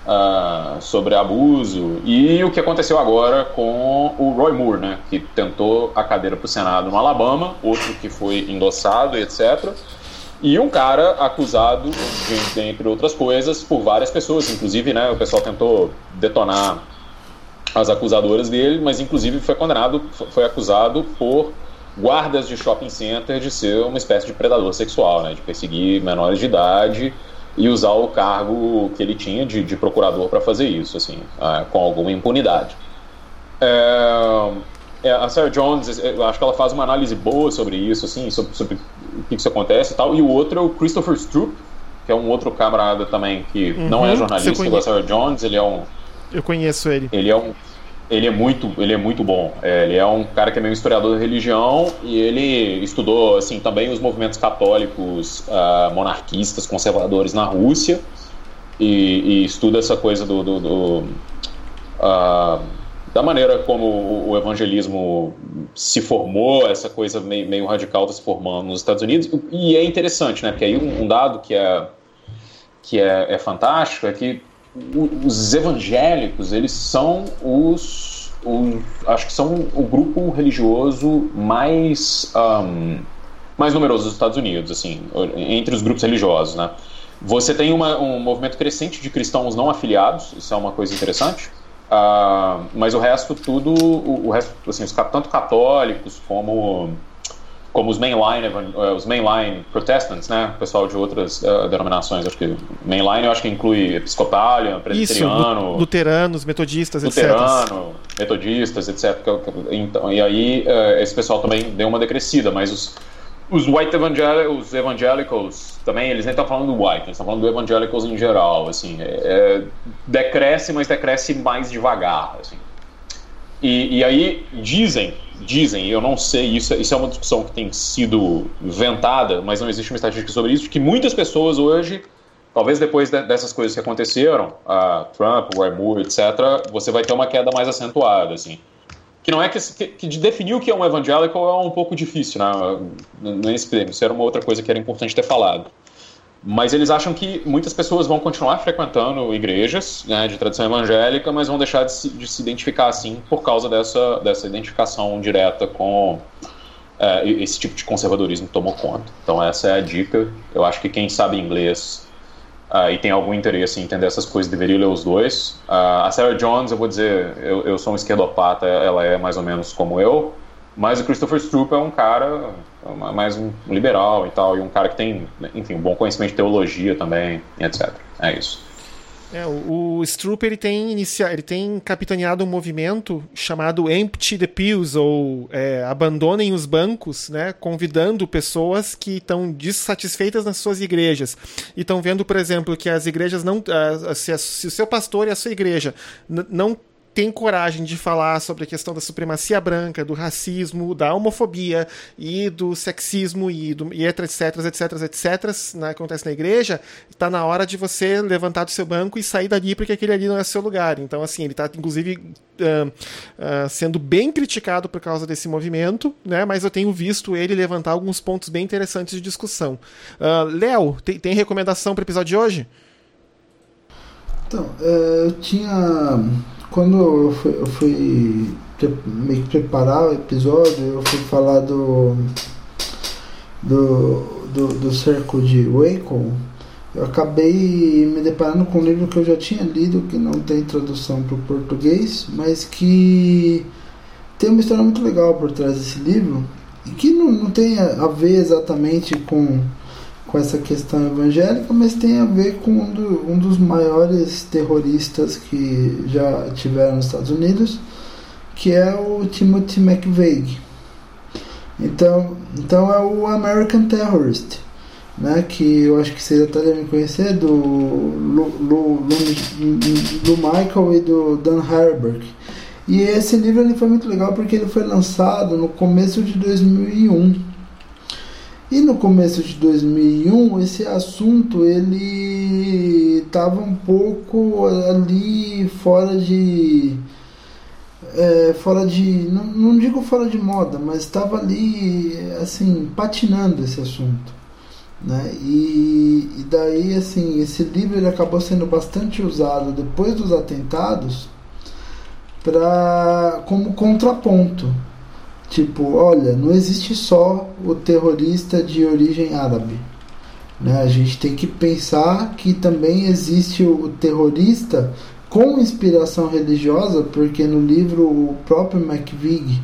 uh, sobre abuso, e o que aconteceu agora com o Roy Moore, né? Que tentou a cadeira para o Senado no Alabama, outro que foi endossado etc. E um cara acusado, de, entre outras coisas, por várias pessoas, inclusive, né? O pessoal tentou detonar as acusadoras dele, mas inclusive foi condenado, foi acusado por guardas de shopping center de ser uma espécie de predador sexual, né, de perseguir menores de idade e usar o cargo que ele tinha de, de procurador para fazer isso, assim, uh, com alguma impunidade. É, é, a Sarah Jones, eu acho que ela faz uma análise boa sobre isso, assim, sobre, sobre o que isso acontece e tal. E o outro é o Christopher Stroop, que é um outro camarada também que uhum, não é jornalista, igual a Sarah Jones, ele é um eu conheço ele. Ele é um ele é muito, ele é muito bom. É, ele é um cara que é meio historiador de religião e ele estudou assim também os movimentos católicos uh, monarquistas, conservadores na Rússia e, e estuda essa coisa do, do, do uh, da maneira como o, evangelismo se formou, essa coisa meio, meio radical se formando nos Estados Unidos. E é interessante, né? Porque aí um, um dado que é que é, é fantástico é que os evangélicos, eles são os, os, acho que são o grupo religioso mais um, mais numeroso dos Estados Unidos, assim, entre os grupos religiosos, né? Você tem uma, um movimento crescente de cristãos não afiliados, isso é uma coisa interessante. Uh, mas o resto tudo, o, o resto, assim, os, tanto católicos como como os mainline, eh, os mainline protestants, né, pessoal de outras uh, denominações, acho que mainline eu acho que inclui episcopalian, presbiteriano, Isso, luteranos, metodistas, luterano, etc. metodistas, etc. Então, e aí uh, esse pessoal também deu uma decrescida, mas os os white evangel os evangelicals também, eles nem estão falando do white, eles estão falando do evangelicals em geral, assim, é, é, decresce, mas decresce mais devagar, assim. E, e aí dizem dizem, eu não sei, isso, isso é uma discussão que tem sido ventada, mas não existe uma estatística sobre isso, que muitas pessoas hoje, talvez depois de, dessas coisas que aconteceram, a Trump, o Moore, etc., você vai ter uma queda mais acentuada, assim. Que não é que, que, que definir o que é um evangelical é um pouco difícil, né? Nesse prêmio, isso era uma outra coisa que era importante ter falado. Mas eles acham que muitas pessoas vão continuar frequentando igrejas né, de tradição evangélica, mas vão deixar de se, de se, identificar assim por causa dessa, dessa identificação direta com é, esse tipo de conservadorismo que tomou conta. Então, essa é a dica. Eu acho que quem sabe inglês uh, e tem algum interesse em entender essas coisas deveria ler os dois. Uh, a Sarah Jones, eu vou dizer, eu, eu sou um esquerdopata, ela é mais ou menos como eu. Mas o Christopher Stroop é um cara mais um liberal e tal, e um cara que tem, enfim, um bom conhecimento de teologia também, etc. É isso. É, o, o Stroop ele tem, inicia, ele tem capitaneado um movimento chamado Empty the Pews, ou é, Abandonem os Bancos, né, convidando pessoas que estão dissatisfeitas nas suas igrejas. E estão vendo, por exemplo, que as igrejas não. se, o seu pastor e a sua igreja não tem coragem de falar sobre a questão da supremacia branca, do racismo, da homofobia e do sexismo e, do, e etc, etc, etc, etc, né, acontece na igreja, está na hora de você levantar do seu banco e sair dali porque aquele ali não é seu lugar. Então, assim, ele está, inclusive, uh, uh, sendo bem criticado por causa desse movimento, né, mas eu tenho visto ele levantar alguns pontos bem interessantes de discussão. Uh, Léo, tem, tem recomendação para o episódio de hoje? Então, é, eu tinha. Quando eu fui, eu fui que preparar o episódio, eu fui falar do. do, do, do cerco de Waco. Eu acabei me deparando com um livro que eu já tinha lido, que não tem tradução para o português, mas que tem uma história muito legal por trás desse livro, e que não, não tem a ver exatamente com com essa questão evangélica, mas tem a ver com um, do, um dos maiores terroristas que já tiveram nos Estados Unidos, que é o Timothy McVeigh. Então, então é o American Terrorist, né, que eu acho que vocês até devem conhecer, do Lu, Lu, Lu, Michael e do Dan Herberg. E esse livro ele foi muito legal porque ele foi lançado no começo de 2001 e no começo de 2001 esse assunto ele estava um pouco ali fora de é, fora de não, não digo fora de moda, mas estava ali assim patinando esse assunto, né? E, e daí assim esse livro ele acabou sendo bastante usado depois dos atentados para como contraponto Tipo, olha, não existe só o terrorista de origem árabe. Né? A gente tem que pensar que também existe o terrorista com inspiração religiosa, porque no livro o próprio McVig,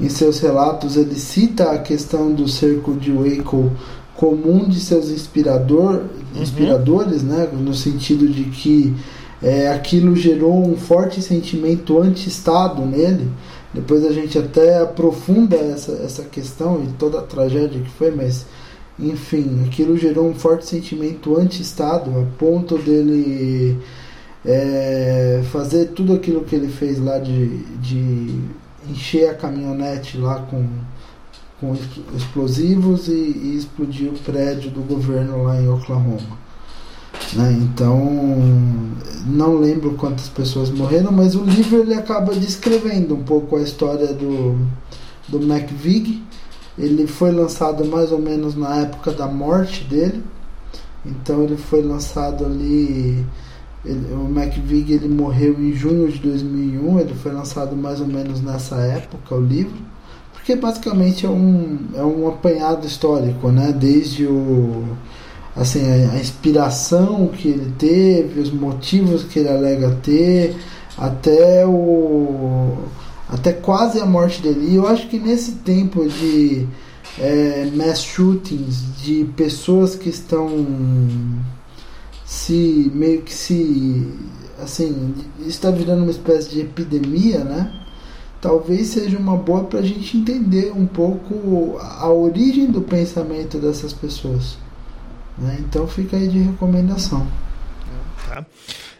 em seus relatos, ele cita a questão do cerco de Waco como um de seus inspirador, uhum. inspiradores, né? no sentido de que é, aquilo gerou um forte sentimento anti-Estado nele. Depois a gente até aprofunda essa, essa questão e toda a tragédia que foi, mas enfim, aquilo gerou um forte sentimento anti-Estado, a ponto dele é, fazer tudo aquilo que ele fez lá de, de encher a caminhonete lá com, com explosivos e, e explodir o prédio do governo lá em Oklahoma. Né? Então, não lembro quantas pessoas morreram, mas o livro ele acaba descrevendo um pouco a história do, do McVig. Ele foi lançado mais ou menos na época da morte dele. Então ele foi lançado ali. Ele, o McVig ele morreu em junho de 2001. Ele foi lançado mais ou menos nessa época o livro, porque basicamente é um é um apanhado histórico, né? Desde o assim, a, inspiração que ele teve, os motivos que ele alega ter, até o até quase a morte dele. E eu acho que nesse tempo de é, mass shootings, de pessoas que estão se meio que se assim está virando uma espécie de epidemia, né? Talvez seja uma boa para a gente entender um pouco a origem do pensamento dessas pessoas. Né? Então fica aí de recomendação. Tá.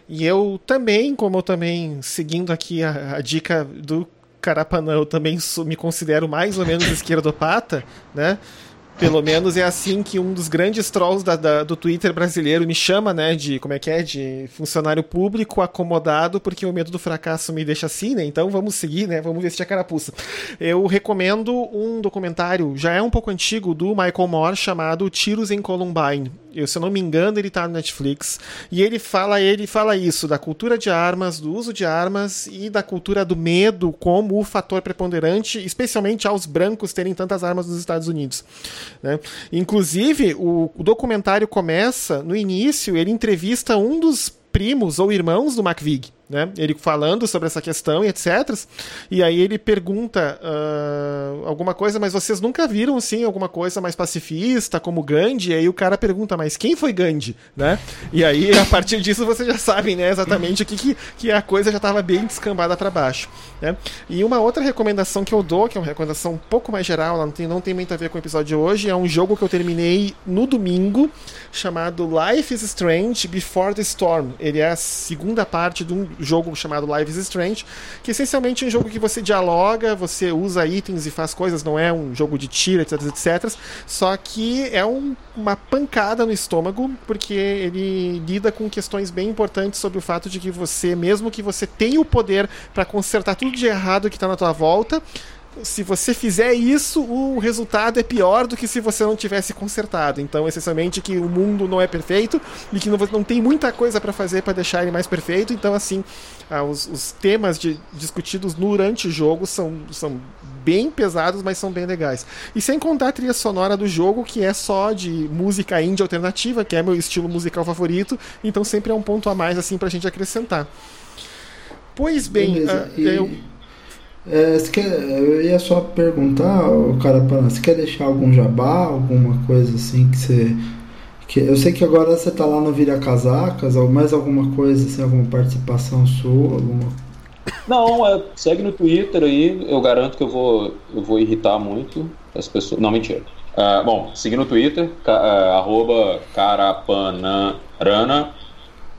E eu também, como eu também, seguindo aqui a, a dica do Carapanã, eu também me considero mais ou menos (laughs) esquerdopata, né? Pelo menos é assim que um dos grandes trolls da, da, do Twitter brasileiro me chama, né? De como é que é? De funcionário público acomodado, porque o medo do fracasso me deixa assim, né? Então vamos seguir, né? Vamos vestir a carapuça. Eu recomendo um documentário, já é um pouco antigo, do Michael Moore, chamado Tiros em Columbine. Eu, se eu não me engano, ele está no Netflix. E ele fala, ele fala isso, da cultura de armas, do uso de armas e da cultura do medo como o fator preponderante, especialmente aos brancos terem tantas armas nos Estados Unidos. Né? Inclusive, o, o documentário começa, no início, ele entrevista um dos primos ou irmãos do McVig né? Ele falando sobre essa questão e etc. E aí ele pergunta uh, alguma coisa, mas vocês nunca viram assim alguma coisa mais pacifista como Gandhi? E aí o cara pergunta, mas quem foi Gandhi, né? E aí a partir disso vocês já sabem, né, exatamente o que, que, que a coisa já estava bem descambada para baixo, né? E uma outra recomendação que eu dou, que é uma recomendação um pouco mais geral, não tem, não tem muito a ver com o episódio de hoje, é um jogo que eu terminei no domingo chamado Life is Strange Before the Storm. Ele é a segunda parte de um jogo chamado Life is Strange, que essencialmente é um jogo que você dialoga, você usa itens e faz coisas, não é um jogo de tiro, etc, etc. Só que é um, uma pancada no estômago, porque ele lida com questões bem importantes sobre o fato de que você, mesmo que você tenha o poder para consertar tudo de errado que está na tua volta, se você fizer isso, o resultado é pior do que se você não tivesse consertado. Então, essencialmente, que o mundo não é perfeito e que não, não tem muita coisa para fazer para deixar ele mais perfeito. Então, assim, ah, os, os, temas de, discutidos durante o jogo são, são bem pesados, mas são bem legais. E sem contar a trilha sonora do jogo, que é só de música indie alternativa, que é meu estilo musical favorito. Então, sempre é um ponto a mais assim para a gente acrescentar. Pois bem, Beleza, uh, eu é, quer, eu ia só perguntar, cara, você quer deixar algum jabá, alguma coisa assim que você. Que, eu sei que agora você tá lá no Vira Casacas, ou mais alguma coisa, assim, alguma participação sua, alguma. Não, é, segue no Twitter aí, eu garanto que eu vou, eu vou irritar muito as pessoas. Não, mentira. Uh, bom, seguir no Twitter, ca, uh, arroba carapanarana.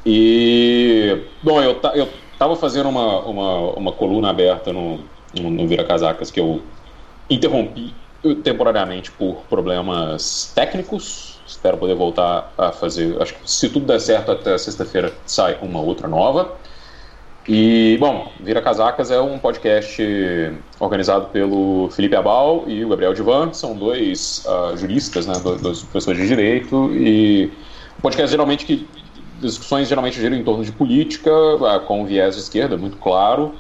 E. Bom, eu, eu tava fazendo uma, uma, uma coluna aberta no, no, no Vira Casacas que eu interrompi temporariamente por problemas técnicos. Espero poder voltar a fazer. Acho que se tudo der certo, até sexta-feira sai uma outra nova. E, bom, Vira Casacas é um podcast organizado pelo Felipe Abal e o Gabriel Divan, são dois uh, juristas, né, dois professores de direito. E um podcast geralmente que discussões geralmente giram em torno de política, ah, com viés de esquerda, muito claro.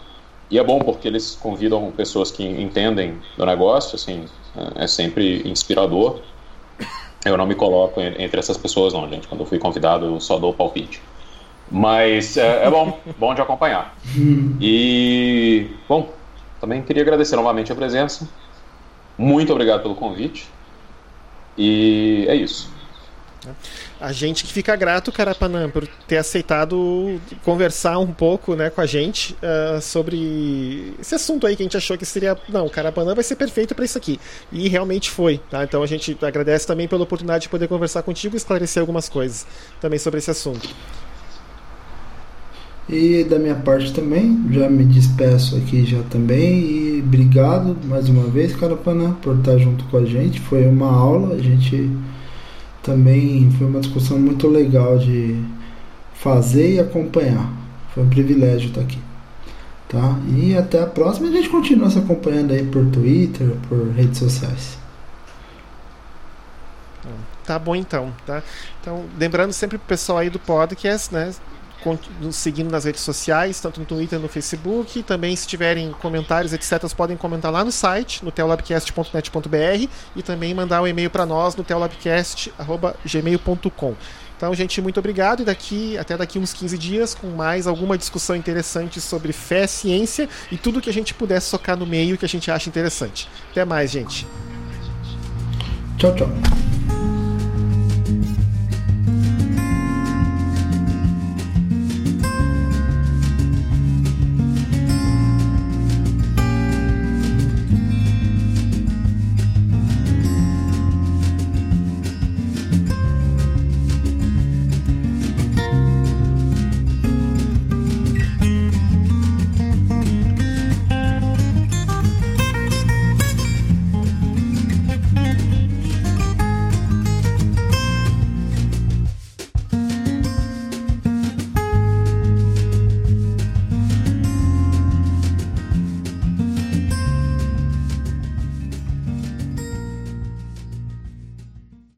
E é bom porque eles convidam pessoas que entendem do negócio, assim, é sempre inspirador. Eu não me coloco entre essas pessoas, não, gente. Quando eu fui convidado, eu só dou palpite. Mas é, é bom, (laughs) bom de acompanhar. E, bom, também queria agradecer novamente a presença. Muito obrigado pelo convite. E é isso. A gente que fica grato, Carapanã, por ter aceitado conversar um pouco né, com a gente uh, sobre esse assunto aí que a gente achou que seria. Não, o Carapanã vai ser perfeito para isso aqui. E realmente foi. Tá? Então a gente agradece também pela oportunidade de poder conversar contigo e esclarecer algumas coisas também sobre esse assunto. E da minha parte também, já me despeço aqui já também e obrigado mais uma vez, Carapanã, por estar junto com a gente. Foi uma aula, a gente também foi uma discussão muito legal de fazer e acompanhar. Foi um privilégio estar aqui. Tá? E até a próxima. A gente continua se acompanhando aí por Twitter, por redes sociais. Tá bom então, tá? Então, lembrando sempre pro pessoal aí do podcast, né? Seguindo nas redes sociais, tanto no Twitter no Facebook. Também, se tiverem comentários, etc., podem comentar lá no site, no teolabcast.net.br e também mandar um e-mail para nós no teolabcast.gmail.com. Então, gente, muito obrigado e daqui até daqui uns 15 dias com mais alguma discussão interessante sobre fé, ciência e tudo que a gente puder socar no meio que a gente acha interessante. Até mais, gente. Tchau, tchau.